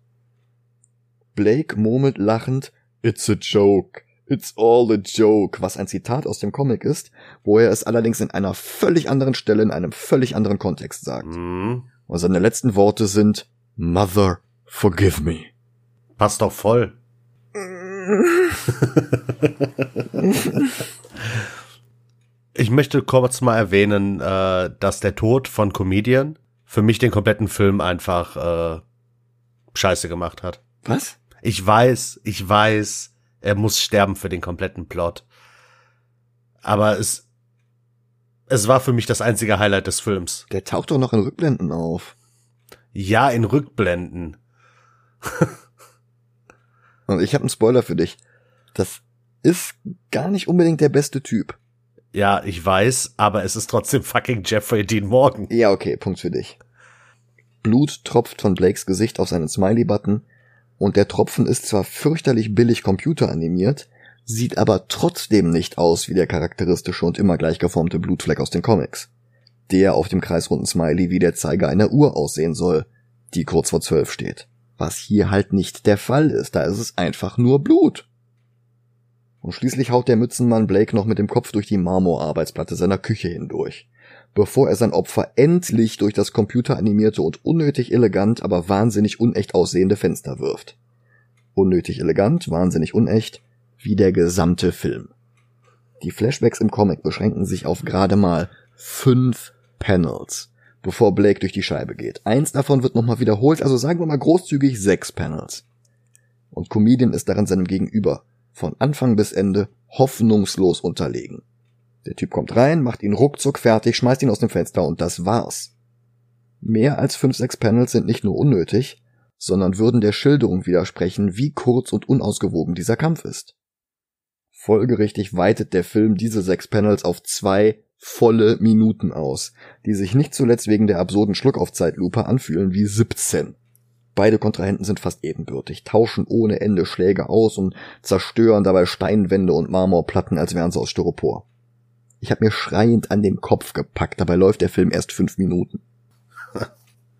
Blake murmelt lachend, It's a joke, It's all a joke, was ein Zitat aus dem Comic ist, wo er es allerdings in einer völlig anderen Stelle, in einem völlig anderen Kontext sagt. Mhm. Und seine letzten Worte sind Mother, forgive me. Passt doch voll. ich möchte kurz mal erwähnen, äh, dass der Tod von Comedian für mich den kompletten Film einfach äh, scheiße gemacht hat. Was? Ich weiß, ich weiß, er muss sterben für den kompletten Plot. Aber es, es war für mich das einzige Highlight des Films. Der taucht doch noch in Rückblenden auf. Ja, in Rückblenden. Und ich habe einen Spoiler für dich. Das ist gar nicht unbedingt der beste Typ. Ja, ich weiß, aber es ist trotzdem fucking Jeffrey Dean Morgan. Ja, okay, Punkt für dich. Blut tropft von Blakes Gesicht auf seinen Smiley-Button und der Tropfen ist zwar fürchterlich billig computeranimiert, sieht aber trotzdem nicht aus wie der charakteristische und immer gleich geformte Blutfleck aus den Comics. Der auf dem kreisrunden Smiley wie der Zeiger einer Uhr aussehen soll, die kurz vor zwölf steht. Was hier halt nicht der Fall ist, da ist es einfach nur Blut. Und schließlich haut der Mützenmann Blake noch mit dem Kopf durch die Marmorarbeitsplatte seiner Küche hindurch, bevor er sein Opfer endlich durch das computeranimierte und unnötig elegant, aber wahnsinnig unecht aussehende Fenster wirft. Unnötig elegant, wahnsinnig unecht, wie der gesamte Film. Die Flashbacks im Comic beschränken sich auf gerade mal fünf Panels, bevor Blake durch die Scheibe geht. Eins davon wird nochmal wiederholt, also sagen wir mal großzügig sechs Panels. Und Comedian ist darin seinem Gegenüber von Anfang bis Ende hoffnungslos unterlegen. Der Typ kommt rein, macht ihn ruckzuck fertig, schmeißt ihn aus dem Fenster und das war's. Mehr als fünf, sechs Panels sind nicht nur unnötig, sondern würden der Schilderung widersprechen, wie kurz und unausgewogen dieser Kampf ist. Folgerichtig weitet der Film diese sechs Panels auf zwei volle Minuten aus, die sich nicht zuletzt wegen der absurden Schluckaufzeitlupe anfühlen wie 17. Beide Kontrahenten sind fast ebenbürtig, tauschen ohne Ende Schläge aus und zerstören dabei Steinwände und Marmorplatten, als wären sie aus Styropor. Ich habe mir schreiend an den Kopf gepackt, dabei läuft der Film erst fünf Minuten.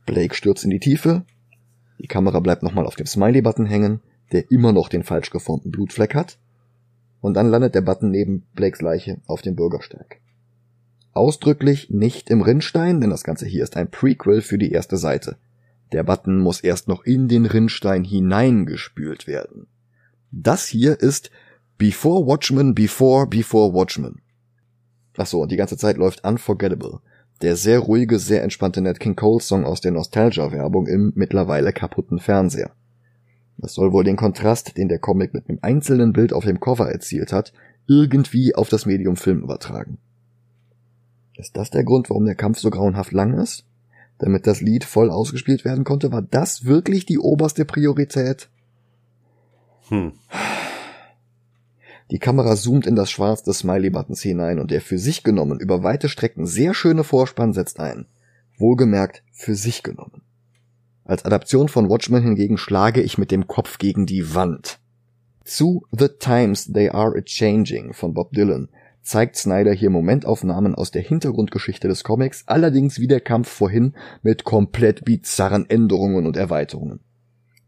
Blake stürzt in die Tiefe, die Kamera bleibt nochmal auf dem Smiley-Button hängen, der immer noch den falsch geformten Blutfleck hat, und dann landet der Button neben Blakes Leiche auf dem Bürgersteig. Ausdrücklich nicht im Rinnstein, denn das Ganze hier ist ein Prequel für die erste Seite. Der Button muss erst noch in den Rinnstein hineingespült werden. Das hier ist Before Watchmen, Before, Before Watchmen. Ach so, und die ganze Zeit läuft Unforgettable, der sehr ruhige, sehr entspannte Nat King Cole Song aus der Nostalgia-Werbung im mittlerweile kaputten Fernseher. Das soll wohl den Kontrast, den der Comic mit einem einzelnen Bild auf dem Cover erzielt hat, irgendwie auf das Medium Film übertragen. Ist das der Grund, warum der Kampf so grauenhaft lang ist? Damit das Lied voll ausgespielt werden konnte? War das wirklich die oberste Priorität? Hm. Die Kamera zoomt in das Schwarz des Smiley-Buttons hinein und der für sich genommen über weite Strecken sehr schöne Vorspann setzt ein. Wohlgemerkt für sich genommen. Als Adaption von Watchmen hingegen schlage ich mit dem Kopf gegen die Wand. Zu The Times They Are a Changing von Bob Dylan zeigt Snyder hier Momentaufnahmen aus der Hintergrundgeschichte des Comics, allerdings wie der Kampf vorhin mit komplett bizarren Änderungen und Erweiterungen.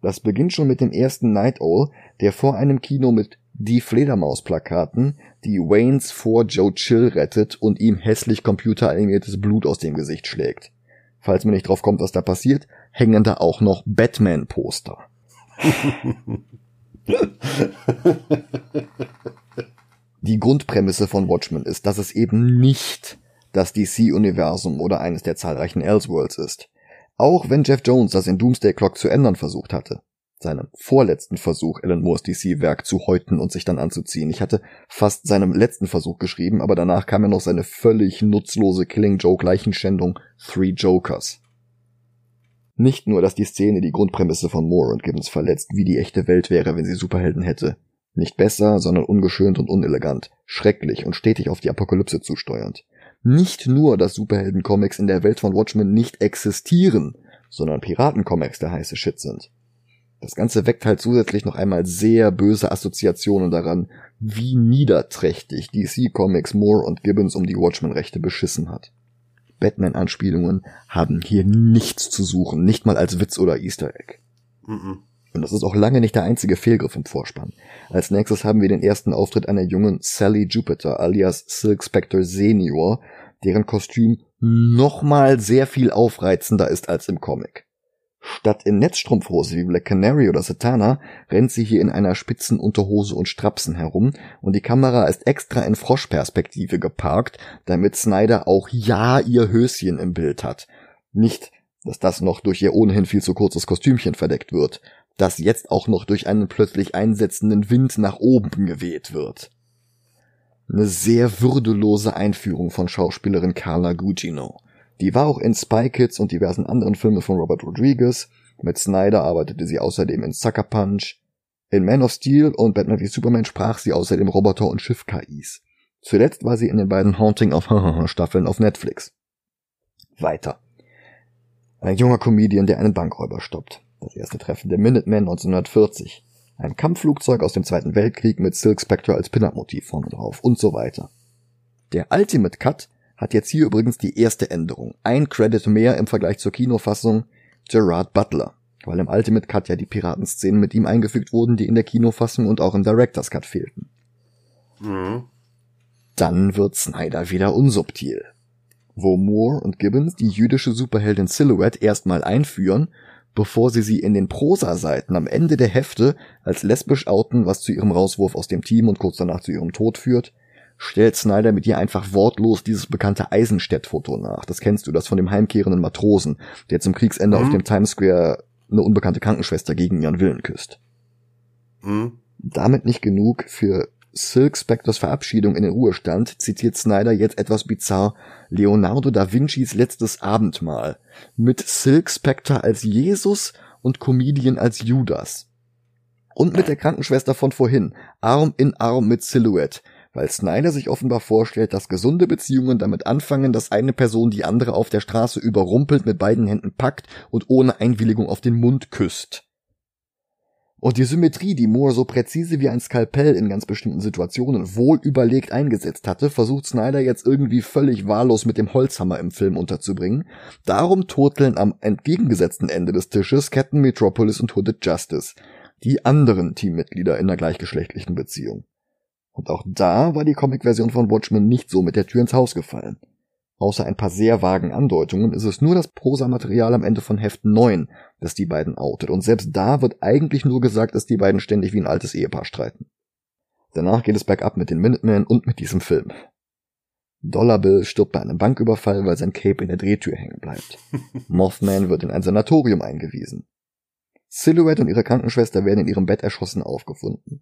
Das beginnt schon mit dem ersten Night Owl, der vor einem Kino mit die Fledermaus-Plakaten die Waynes vor Joe Chill rettet und ihm hässlich computeranimiertes Blut aus dem Gesicht schlägt. Falls man nicht drauf kommt, was da passiert, hängen da auch noch Batman-Poster. Die Grundprämisse von Watchmen ist, dass es eben nicht das DC-Universum oder eines der zahlreichen Elseworlds ist. Auch wenn Jeff Jones das in Doomsday Clock zu ändern versucht hatte. Seinem vorletzten Versuch, Alan Moores DC-Werk zu häuten und sich dann anzuziehen. Ich hatte fast seinem letzten Versuch geschrieben, aber danach kam ja noch seine völlig nutzlose Killing-Joke-Leichenschändung Three Jokers. Nicht nur, dass die Szene die Grundprämisse von Moore und Gibbons verletzt, wie die echte Welt wäre, wenn sie Superhelden hätte. Nicht besser, sondern ungeschönt und unelegant, schrecklich und stetig auf die Apokalypse zusteuernd. Nicht nur, dass Superhelden-Comics in der Welt von Watchmen nicht existieren, sondern Piraten-Comics der heiße Shit sind. Das Ganze weckt halt zusätzlich noch einmal sehr böse Assoziationen daran, wie niederträchtig DC Comics Moore und Gibbons um die Watchmen-Rechte beschissen hat. Batman-Anspielungen haben hier nichts zu suchen, nicht mal als Witz oder Easter Egg. Mhm. Und das ist auch lange nicht der einzige Fehlgriff im Vorspann. Als nächstes haben wir den ersten Auftritt einer jungen Sally Jupiter alias Silk Spectre Senior, deren Kostüm nochmal sehr viel aufreizender ist als im Comic. Statt in Netzstrumpfhose wie Black Canary oder Satana rennt sie hier in einer spitzen Unterhose und Strapsen herum und die Kamera ist extra in Froschperspektive geparkt, damit Snyder auch ja ihr Höschen im Bild hat. Nicht, dass das noch durch ihr ohnehin viel zu kurzes Kostümchen verdeckt wird, das jetzt auch noch durch einen plötzlich einsetzenden Wind nach oben geweht wird. Eine sehr würdelose Einführung von Schauspielerin Carla Gugino. Die war auch in Spy Kids und diversen anderen Filmen von Robert Rodriguez. Mit Snyder arbeitete sie außerdem in Sucker Punch. In Man of Steel und Batman v Superman sprach sie außerdem Roboter und Schiff-KIs. Zuletzt war sie in den beiden Haunting of Staffeln auf Netflix. Weiter. Ein junger Comedian, der einen Bankräuber stoppt. Das erste Treffen der Minutemen 1940. Ein Kampfflugzeug aus dem Zweiten Weltkrieg mit Silk Spectre als Pin-Up-Motiv vorne drauf und so weiter. Der Ultimate Cut hat jetzt hier übrigens die erste Änderung. Ein Credit mehr im Vergleich zur Kinofassung Gerard Butler, weil im Ultimate Cut ja die Piratenszenen mit ihm eingefügt wurden, die in der Kinofassung und auch im Director's Cut fehlten. Mhm. Dann wird Snyder wieder unsubtil. Wo Moore und Gibbons die jüdische Superheldin Silhouette erstmal einführen, bevor sie sie in den Prosa-Seiten am Ende der Hefte als lesbisch outen, was zu ihrem Rauswurf aus dem Team und kurz danach zu ihrem Tod führt, stellt Snyder mit ihr einfach wortlos dieses bekannte Eisenstedt-Foto nach. Das kennst du, das von dem heimkehrenden Matrosen, der zum Kriegsende mhm. auf dem Times Square eine unbekannte Krankenschwester gegen ihren Willen küsst. Mhm. Damit nicht genug für Silk Spectors Verabschiedung in den Ruhestand zitiert Snyder jetzt etwas bizarr Leonardo da Vincis letztes Abendmahl mit Silk Spectre als Jesus und Comedian als Judas. Und mit der Krankenschwester von vorhin, Arm in Arm mit Silhouette, weil Snyder sich offenbar vorstellt, dass gesunde Beziehungen damit anfangen, dass eine Person die andere auf der Straße überrumpelt, mit beiden Händen packt und ohne Einwilligung auf den Mund küsst. Und die Symmetrie, die Moore so präzise wie ein Skalpell in ganz bestimmten Situationen wohl überlegt eingesetzt hatte, versucht Snyder jetzt irgendwie völlig wahllos mit dem Holzhammer im Film unterzubringen. Darum turteln am entgegengesetzten Ende des Tisches Captain Metropolis und Hooded Justice, die anderen Teammitglieder in einer gleichgeschlechtlichen Beziehung. Und auch da war die Comic-Version von Watchmen nicht so mit der Tür ins Haus gefallen. Außer ein paar sehr vagen Andeutungen ist es nur das Prosa-Material am Ende von Heft 9, das die beiden outet. Und selbst da wird eigentlich nur gesagt, dass die beiden ständig wie ein altes Ehepaar streiten. Danach geht es bergab mit den Minutemen und mit diesem Film. Dollar Bill stirbt bei einem Banküberfall, weil sein Cape in der Drehtür hängen bleibt. Mothman wird in ein Sanatorium eingewiesen. Silhouette und ihre Krankenschwester werden in ihrem Bett erschossen aufgefunden.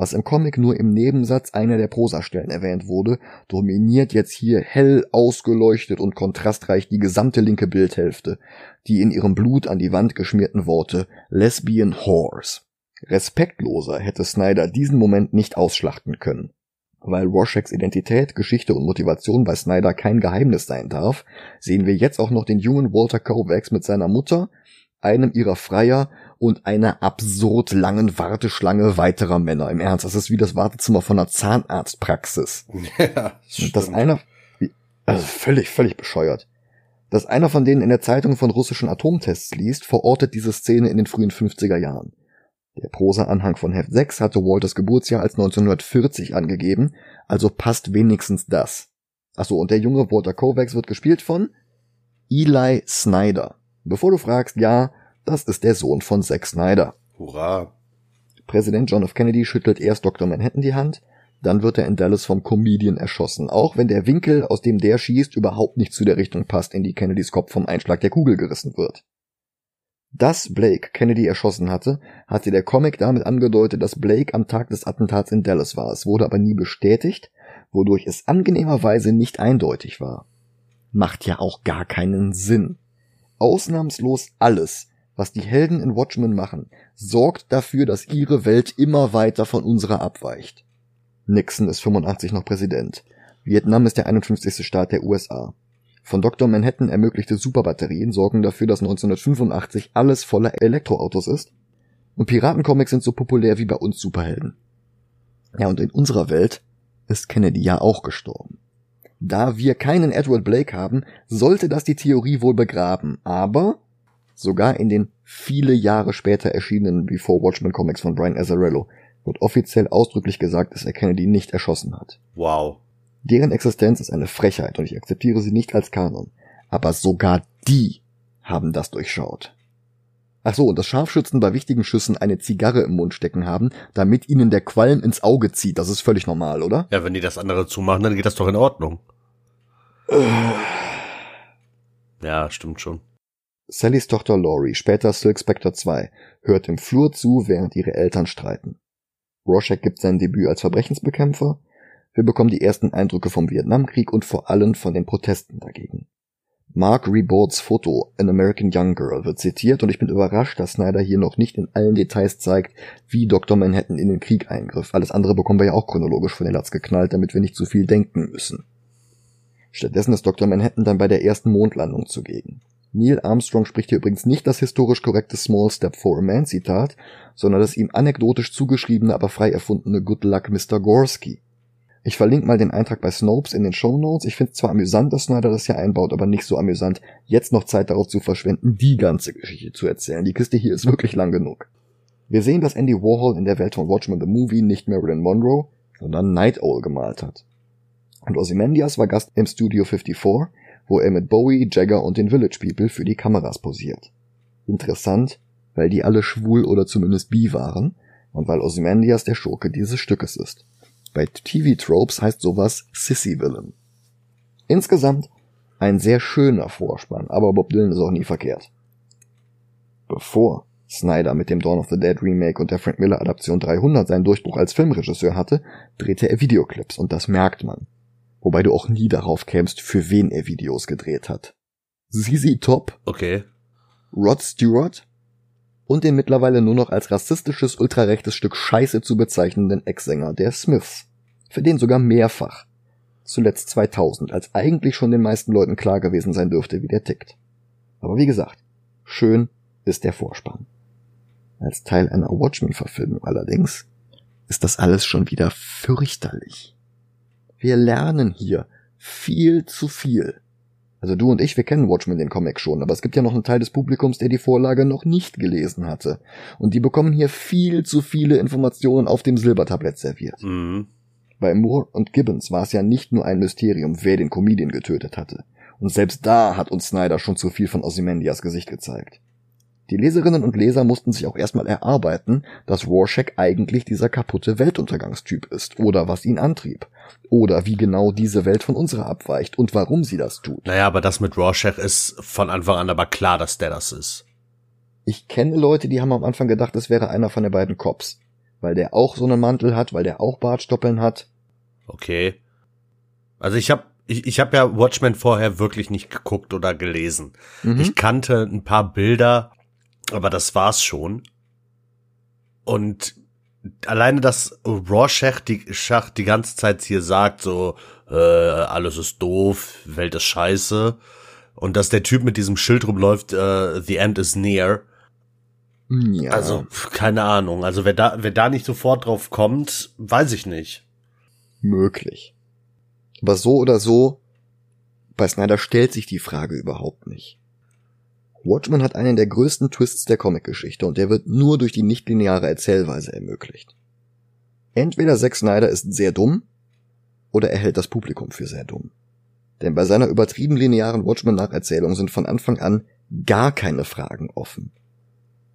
Was im Comic nur im Nebensatz einer der Prosastellen erwähnt wurde, dominiert jetzt hier hell ausgeleuchtet und kontrastreich die gesamte linke Bildhälfte, die in ihrem Blut an die Wand geschmierten Worte Lesbian Whores. Respektloser hätte Snyder diesen Moment nicht ausschlachten können. Weil Rorschachs Identität, Geschichte und Motivation bei Snyder kein Geheimnis sein darf, sehen wir jetzt auch noch den jungen Walter Kovacs mit seiner Mutter, einem ihrer Freier und einer absurd langen Warteschlange weiterer Männer. Im Ernst, das ist wie das Wartezimmer von einer Zahnarztpraxis. Ja, dass einer, also völlig, völlig bescheuert. Dass einer von denen in der Zeitung von russischen Atomtests liest, verortet diese Szene in den frühen 50er Jahren. Der Prosa-Anhang von Heft 6 hatte Walters Geburtsjahr als 1940 angegeben, also passt wenigstens das. Achso, und der junge Walter Kovacs wird gespielt von Eli Snyder. Bevor du fragst, ja, das ist der Sohn von Zack Snyder. Hurra. Präsident John F. Kennedy schüttelt erst Dr. Manhattan die Hand, dann wird er in Dallas vom Comedian erschossen, auch wenn der Winkel, aus dem der schießt, überhaupt nicht zu der Richtung passt, in die Kennedys Kopf vom Einschlag der Kugel gerissen wird. Dass Blake Kennedy erschossen hatte, hatte der Comic damit angedeutet, dass Blake am Tag des Attentats in Dallas war. Es wurde aber nie bestätigt, wodurch es angenehmerweise nicht eindeutig war. Macht ja auch gar keinen Sinn. Ausnahmslos alles, was die Helden in Watchmen machen, sorgt dafür, dass ihre Welt immer weiter von unserer abweicht. Nixon ist 85 noch Präsident. Vietnam ist der 51. Staat der USA. Von Dr. Manhattan ermöglichte Superbatterien sorgen dafür, dass 1985 alles voller Elektroautos ist. Und Piratencomics sind so populär wie bei uns Superhelden. Ja, und in unserer Welt ist Kennedy ja auch gestorben. Da wir keinen Edward Blake haben, sollte das die Theorie wohl begraben, aber Sogar in den viele Jahre später erschienenen Before Watchmen Comics von Brian Azzarello wird offiziell ausdrücklich gesagt, dass er Kennedy nicht erschossen hat. Wow. Deren Existenz ist eine Frechheit und ich akzeptiere sie nicht als Kanon. Aber sogar die haben das durchschaut. Ach so, und dass Scharfschützen bei wichtigen Schüssen eine Zigarre im Mund stecken haben, damit ihnen der Qualm ins Auge zieht. Das ist völlig normal, oder? Ja, wenn die das andere zumachen, dann geht das doch in Ordnung. ja, stimmt schon. Sallys Tochter Laurie, später Silk Spectre 2, hört im Flur zu, während ihre Eltern streiten. Rorschach gibt sein Debüt als Verbrechensbekämpfer. Wir bekommen die ersten Eindrücke vom Vietnamkrieg und vor allem von den Protesten dagegen. Mark Reboards Foto An American Young Girl wird zitiert und ich bin überrascht, dass Snyder hier noch nicht in allen Details zeigt, wie Dr. Manhattan in den Krieg eingriff. Alles andere bekommen wir ja auch chronologisch von den Latz geknallt, damit wir nicht zu viel denken müssen. Stattdessen ist Dr. Manhattan dann bei der ersten Mondlandung zugegen. Neil Armstrong spricht hier übrigens nicht das historisch korrekte Small Step for a Man Zitat, sondern das ihm anekdotisch zugeschriebene, aber frei erfundene Good Luck Mr. Gorski. Ich verlinke mal den Eintrag bei Snopes in den Show Notes. Ich finde es zwar amüsant, dass Snyder das hier einbaut, aber nicht so amüsant, jetzt noch Zeit darauf zu verschwenden, die ganze Geschichte zu erzählen. Die Kiste hier ist wirklich lang genug. Wir sehen, dass Andy Warhol in der Welt von Watchmen the Movie nicht Marilyn Monroe, sondern Night Owl gemalt hat. Und Ozymandias war Gast im Studio 54, wo er mit Bowie, Jagger und den Village People für die Kameras posiert. Interessant, weil die alle schwul oder zumindest bi waren und weil Ozymandias der Schurke dieses Stückes ist. Bei TV-Tropes heißt sowas Sissy-Villain. Insgesamt ein sehr schöner Vorspann, aber Bob Dylan ist auch nie verkehrt. Bevor Snyder mit dem Dawn of the Dead Remake und der Frank Miller Adaption 300 seinen Durchbruch als Filmregisseur hatte, drehte er Videoclips und das merkt man. Wobei du auch nie darauf kämst, für wen er Videos gedreht hat. ZZ Top. Okay. Rod Stewart und den mittlerweile nur noch als rassistisches ultrarechtes Stück Scheiße zu bezeichnenden Ex-Sänger der Smiths. Für den sogar mehrfach. Zuletzt 2000, als eigentlich schon den meisten Leuten klar gewesen sein dürfte, wie der tickt. Aber wie gesagt, schön ist der Vorspann. Als Teil einer Watchmen-Verfilmung allerdings ist das alles schon wieder fürchterlich. Wir lernen hier viel zu viel also du und ich, wir kennen Watchmen den Comic schon, aber es gibt ja noch einen Teil des Publikums, der die Vorlage noch nicht gelesen hatte. Und die bekommen hier viel zu viele Informationen auf dem Silbertablett serviert. Mhm. Bei Moore und Gibbons war es ja nicht nur ein Mysterium, wer den Comedian getötet hatte. Und selbst da hat uns Snyder schon zu viel von Ozymandias Gesicht gezeigt. Die Leserinnen und Leser mussten sich auch erstmal erarbeiten, dass Rorschach eigentlich dieser kaputte Weltuntergangstyp ist oder was ihn antrieb. Oder wie genau diese Welt von unserer abweicht und warum sie das tut. Naja, aber das mit Rorschach ist von Anfang an aber klar, dass der das ist. Ich kenne Leute, die haben am Anfang gedacht, es wäre einer von den beiden Cops. Weil der auch so einen Mantel hat, weil der auch Bartstoppeln hat. Okay. Also ich habe ich, ich hab ja Watchmen vorher wirklich nicht geguckt oder gelesen. Mhm. Ich kannte ein paar Bilder aber das war's schon. Und alleine, dass Rorschach die, Schach die ganze Zeit hier sagt, so, äh, alles ist doof, Welt ist scheiße. Und dass der Typ mit diesem Schild rumläuft, äh, the end is near. Ja. Also, keine Ahnung. Also, wer da, wer da nicht sofort drauf kommt, weiß ich nicht. Möglich. Aber so oder so, bei Snyder stellt sich die Frage überhaupt nicht. Watchmen hat einen der größten Twists der Comicgeschichte und der wird nur durch die nichtlineare Erzählweise ermöglicht. Entweder Zack Snyder ist sehr dumm oder er hält das Publikum für sehr dumm. Denn bei seiner übertrieben linearen Watchmen-Nacherzählung sind von Anfang an gar keine Fragen offen.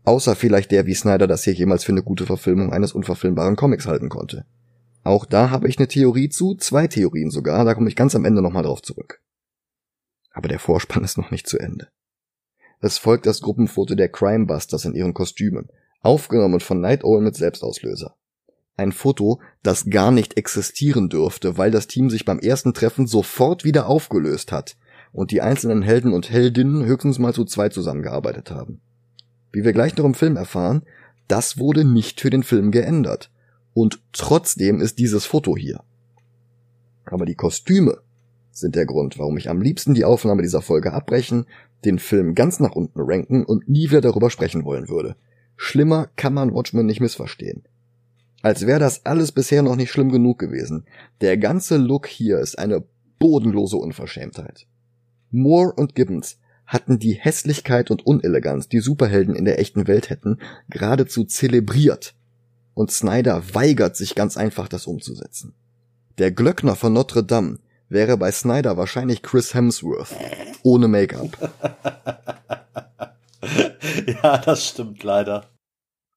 Außer vielleicht der, wie Snyder das hier jemals für eine gute Verfilmung eines unverfilmbaren Comics halten konnte. Auch da habe ich eine Theorie zu, zwei Theorien sogar, da komme ich ganz am Ende nochmal drauf zurück. Aber der Vorspann ist noch nicht zu Ende. Es folgt das Gruppenfoto der Crimebusters in ihren Kostümen, aufgenommen von Night Owl mit Selbstauslöser. Ein Foto, das gar nicht existieren dürfte, weil das Team sich beim ersten Treffen sofort wieder aufgelöst hat und die einzelnen Helden und Heldinnen höchstens mal zu zwei zusammengearbeitet haben. Wie wir gleich noch im Film erfahren, das wurde nicht für den Film geändert. Und trotzdem ist dieses Foto hier. Aber die Kostüme sind der Grund, warum ich am liebsten die Aufnahme dieser Folge abbrechen den Film ganz nach unten ranken und nie wieder darüber sprechen wollen würde. Schlimmer kann man Watchmen nicht missverstehen. Als wäre das alles bisher noch nicht schlimm genug gewesen. Der ganze Look hier ist eine bodenlose Unverschämtheit. Moore und Gibbons hatten die Hässlichkeit und Uneleganz, die Superhelden in der echten Welt hätten, geradezu zelebriert. Und Snyder weigert sich ganz einfach, das umzusetzen. Der Glöckner von Notre Dame wäre bei Snyder wahrscheinlich Chris Hemsworth. Ohne Make-up. ja, das stimmt leider.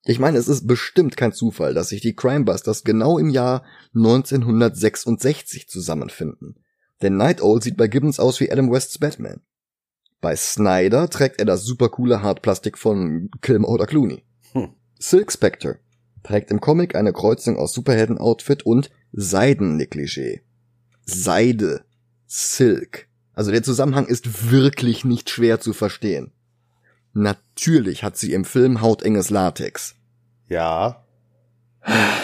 Ich meine, es ist bestimmt kein Zufall, dass sich die Crimebusters genau im Jahr 1966 zusammenfinden. Denn Night Owl sieht bei Gibbons aus wie Adam Wests Batman. Bei Snyder trägt er das supercoole Hartplastik von Kilmer oder Clooney. Hm. Silk Spectre trägt im Comic eine Kreuzung aus Superhelden-Outfit und Seiden-Negligé. Seide. Silk. Also der Zusammenhang ist wirklich nicht schwer zu verstehen. Natürlich hat sie im Film hautenges Latex. Ja.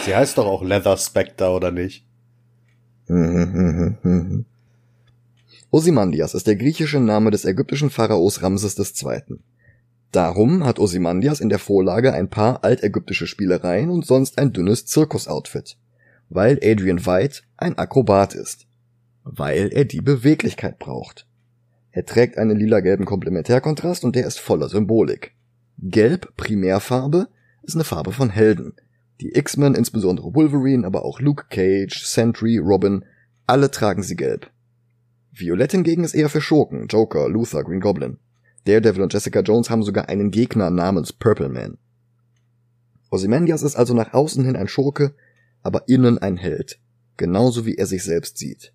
Sie heißt doch auch Leather Spectre, oder nicht? Ozymandias ist der griechische Name des ägyptischen Pharaos Ramses II. Darum hat Ozymandias in der Vorlage ein paar altägyptische Spielereien und sonst ein dünnes Zirkusoutfit. Weil Adrian White ein Akrobat ist. Weil er die Beweglichkeit braucht. Er trägt einen lila-gelben Komplementärkontrast und der ist voller Symbolik. Gelb, Primärfarbe, ist eine Farbe von Helden. Die X-Men, insbesondere Wolverine, aber auch Luke Cage, Sentry, Robin, alle tragen sie gelb. Violett hingegen ist eher für Schurken, Joker, Luther, Green Goblin. Daredevil und Jessica Jones haben sogar einen Gegner namens Purple Man. Ozymandias ist also nach außen hin ein Schurke, aber innen ein Held. Genauso wie er sich selbst sieht.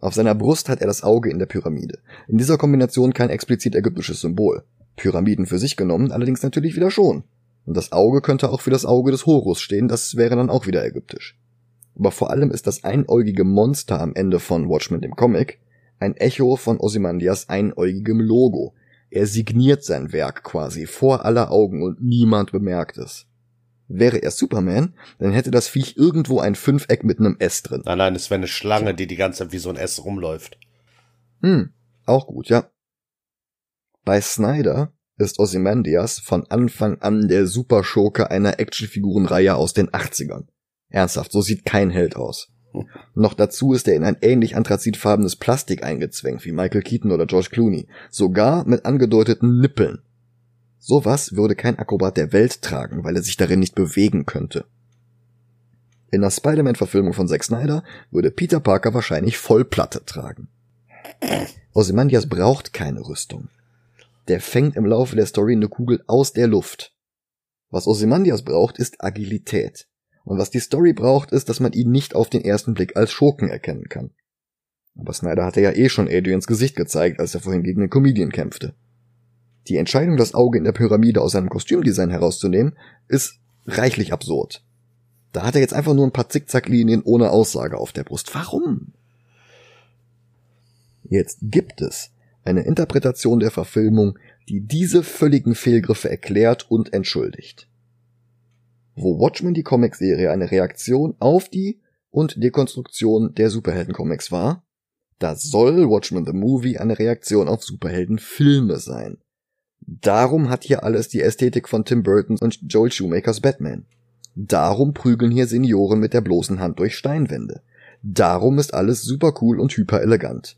Auf seiner Brust hat er das Auge in der Pyramide. In dieser Kombination kein explizit ägyptisches Symbol. Pyramiden für sich genommen allerdings natürlich wieder schon. Und das Auge könnte auch für das Auge des Horus stehen, das wäre dann auch wieder ägyptisch. Aber vor allem ist das einäugige Monster am Ende von Watchmen dem Comic ein Echo von Ozymandias einäugigem Logo. Er signiert sein Werk quasi vor aller Augen und niemand bemerkt es. Wäre er Superman, dann hätte das Viech irgendwo ein Fünfeck mit einem S drin. Nein, nein, es wäre eine Schlange, die die ganze Zeit wie so ein S rumläuft. Hm, auch gut, ja. Bei Snyder ist Ozymandias von Anfang an der Superschurke einer Actionfigurenreihe aus den 80ern. Ernsthaft, so sieht kein Held aus. Noch dazu ist er in ein ähnlich anthrazitfarbenes Plastik eingezwängt wie Michael Keaton oder George Clooney, sogar mit angedeuteten Nippeln. Sowas würde kein Akrobat der Welt tragen, weil er sich darin nicht bewegen könnte. In der Spider-Man-Verfilmung von Zack Snyder würde Peter Parker wahrscheinlich Vollplatte tragen. Ozymandias braucht keine Rüstung. Der fängt im Laufe der Story eine Kugel aus der Luft. Was Ozymandias braucht, ist Agilität. Und was die Story braucht, ist, dass man ihn nicht auf den ersten Blick als Schurken erkennen kann. Aber Snyder hatte ja eh schon Adrians Gesicht gezeigt, als er vorhin gegen den Comedian kämpfte. Die Entscheidung, das Auge in der Pyramide aus seinem Kostümdesign herauszunehmen, ist reichlich absurd. Da hat er jetzt einfach nur ein paar Zickzacklinien ohne Aussage auf der Brust. Warum? Jetzt gibt es eine Interpretation der Verfilmung, die diese völligen Fehlgriffe erklärt und entschuldigt wo Watchmen die Comicserie eine Reaktion auf die und Dekonstruktion der Superhelden-Comics war, da soll Watchmen the Movie eine Reaktion auf Superheldenfilme sein. Darum hat hier alles die Ästhetik von Tim Burton und Joel Shoemakers Batman. Darum prügeln hier Senioren mit der bloßen Hand durch Steinwände. Darum ist alles super cool und hyper elegant.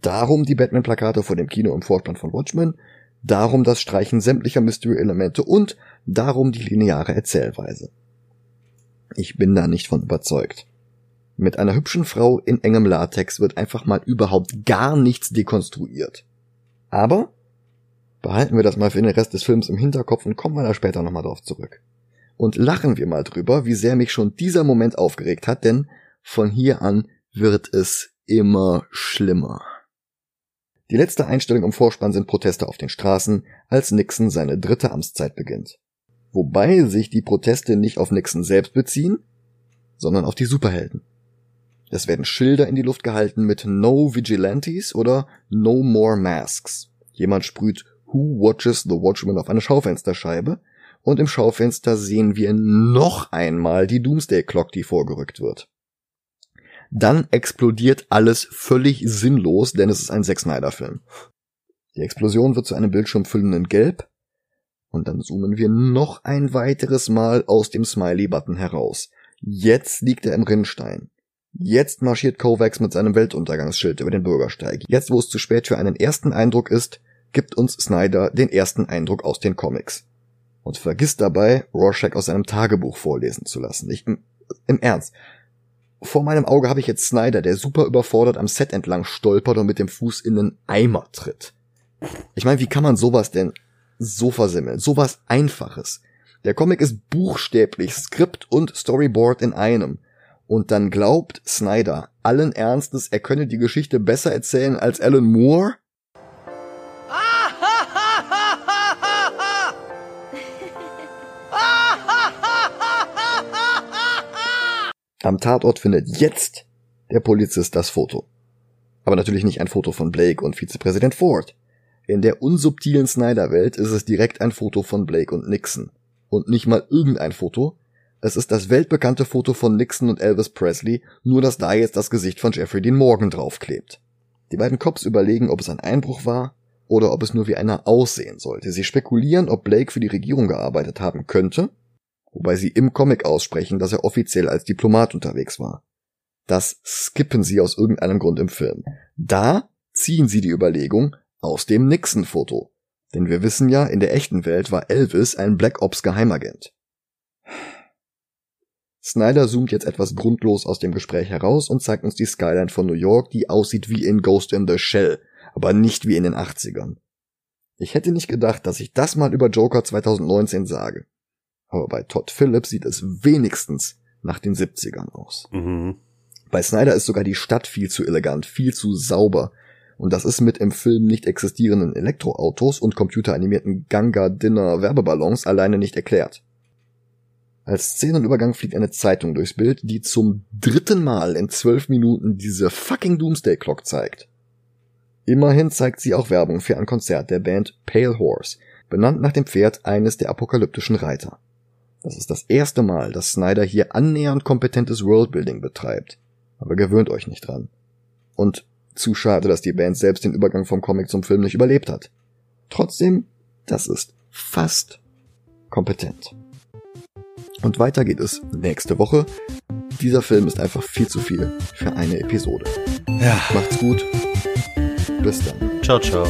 Darum die Batman-Plakate vor dem Kino im Vorspann von Watchmen darum das Streichen sämtlicher Mystery-Elemente und darum die lineare Erzählweise. Ich bin da nicht von überzeugt. Mit einer hübschen Frau in engem Latex wird einfach mal überhaupt gar nichts dekonstruiert. Aber behalten wir das mal für den Rest des Films im Hinterkopf und kommen wir da später nochmal drauf zurück. Und lachen wir mal drüber, wie sehr mich schon dieser Moment aufgeregt hat, denn von hier an wird es immer schlimmer. Die letzte Einstellung im Vorspann sind Proteste auf den Straßen, als Nixon seine dritte Amtszeit beginnt. Wobei sich die Proteste nicht auf Nixon selbst beziehen, sondern auf die Superhelden. Es werden Schilder in die Luft gehalten mit No Vigilantes oder No More Masks. Jemand sprüht Who Watches the Watchman auf eine Schaufensterscheibe und im Schaufenster sehen wir noch einmal die Doomsday Clock, die vorgerückt wird. Dann explodiert alles völlig sinnlos, denn es ist ein Zack Snyder Film. Die Explosion wird zu einem bildschirmfüllenden Gelb und dann zoomen wir noch ein weiteres Mal aus dem Smiley-Button heraus. Jetzt liegt er im Rinnstein. Jetzt marschiert Kovacs mit seinem Weltuntergangsschild über den Bürgersteig. Jetzt, wo es zu spät für einen ersten Eindruck ist, gibt uns Snyder den ersten Eindruck aus den Comics. Und vergisst dabei, Rorschach aus seinem Tagebuch vorlesen zu lassen. Ich, im, im Ernst. Vor meinem Auge habe ich jetzt Snyder, der super überfordert am Set entlang stolpert und mit dem Fuß in einen Eimer tritt. Ich meine, wie kann man sowas denn so versimmeln? Sowas Einfaches. Der Comic ist buchstäblich Skript und Storyboard in einem. Und dann glaubt Snyder allen Ernstes, er könne die Geschichte besser erzählen als Alan Moore? Am Tatort findet jetzt der Polizist das Foto. Aber natürlich nicht ein Foto von Blake und Vizepräsident Ford. In der unsubtilen Snyder-Welt ist es direkt ein Foto von Blake und Nixon. Und nicht mal irgendein Foto. Es ist das weltbekannte Foto von Nixon und Elvis Presley, nur dass da jetzt das Gesicht von Jeffrey Dean Morgan draufklebt. Die beiden Cops überlegen, ob es ein Einbruch war oder ob es nur wie einer aussehen sollte. Sie spekulieren, ob Blake für die Regierung gearbeitet haben könnte wobei sie im Comic aussprechen, dass er offiziell als Diplomat unterwegs war. Das skippen sie aus irgendeinem Grund im Film. Da ziehen sie die Überlegung aus dem Nixon-Foto. Denn wir wissen ja, in der echten Welt war Elvis ein Black Ops Geheimagent. Snyder zoomt jetzt etwas grundlos aus dem Gespräch heraus und zeigt uns die Skyline von New York, die aussieht wie in Ghost in the Shell, aber nicht wie in den 80ern. Ich hätte nicht gedacht, dass ich das mal über Joker 2019 sage. Aber bei Todd Phillips sieht es wenigstens nach den 70ern aus. Mhm. Bei Snyder ist sogar die Stadt viel zu elegant, viel zu sauber. Und das ist mit im Film nicht existierenden Elektroautos und computeranimierten Ganga-Dinner-Werbeballons alleine nicht erklärt. Als Szenenübergang fliegt eine Zeitung durchs Bild, die zum dritten Mal in zwölf Minuten diese fucking Doomsday Clock zeigt. Immerhin zeigt sie auch Werbung für ein Konzert der Band Pale Horse, benannt nach dem Pferd eines der apokalyptischen Reiter. Das ist das erste Mal, dass Snyder hier annähernd kompetentes Worldbuilding betreibt. Aber gewöhnt euch nicht dran. Und zu schade, dass die Band selbst den Übergang vom Comic zum Film nicht überlebt hat. Trotzdem, das ist fast kompetent. Und weiter geht es nächste Woche. Dieser Film ist einfach viel zu viel für eine Episode. Ja. Macht's gut. Bis dann. Ciao, ciao.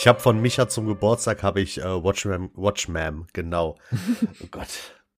Ich habe von Micha zum Geburtstag habe ich äh, Watchman, Watchman, genau. oh Gott.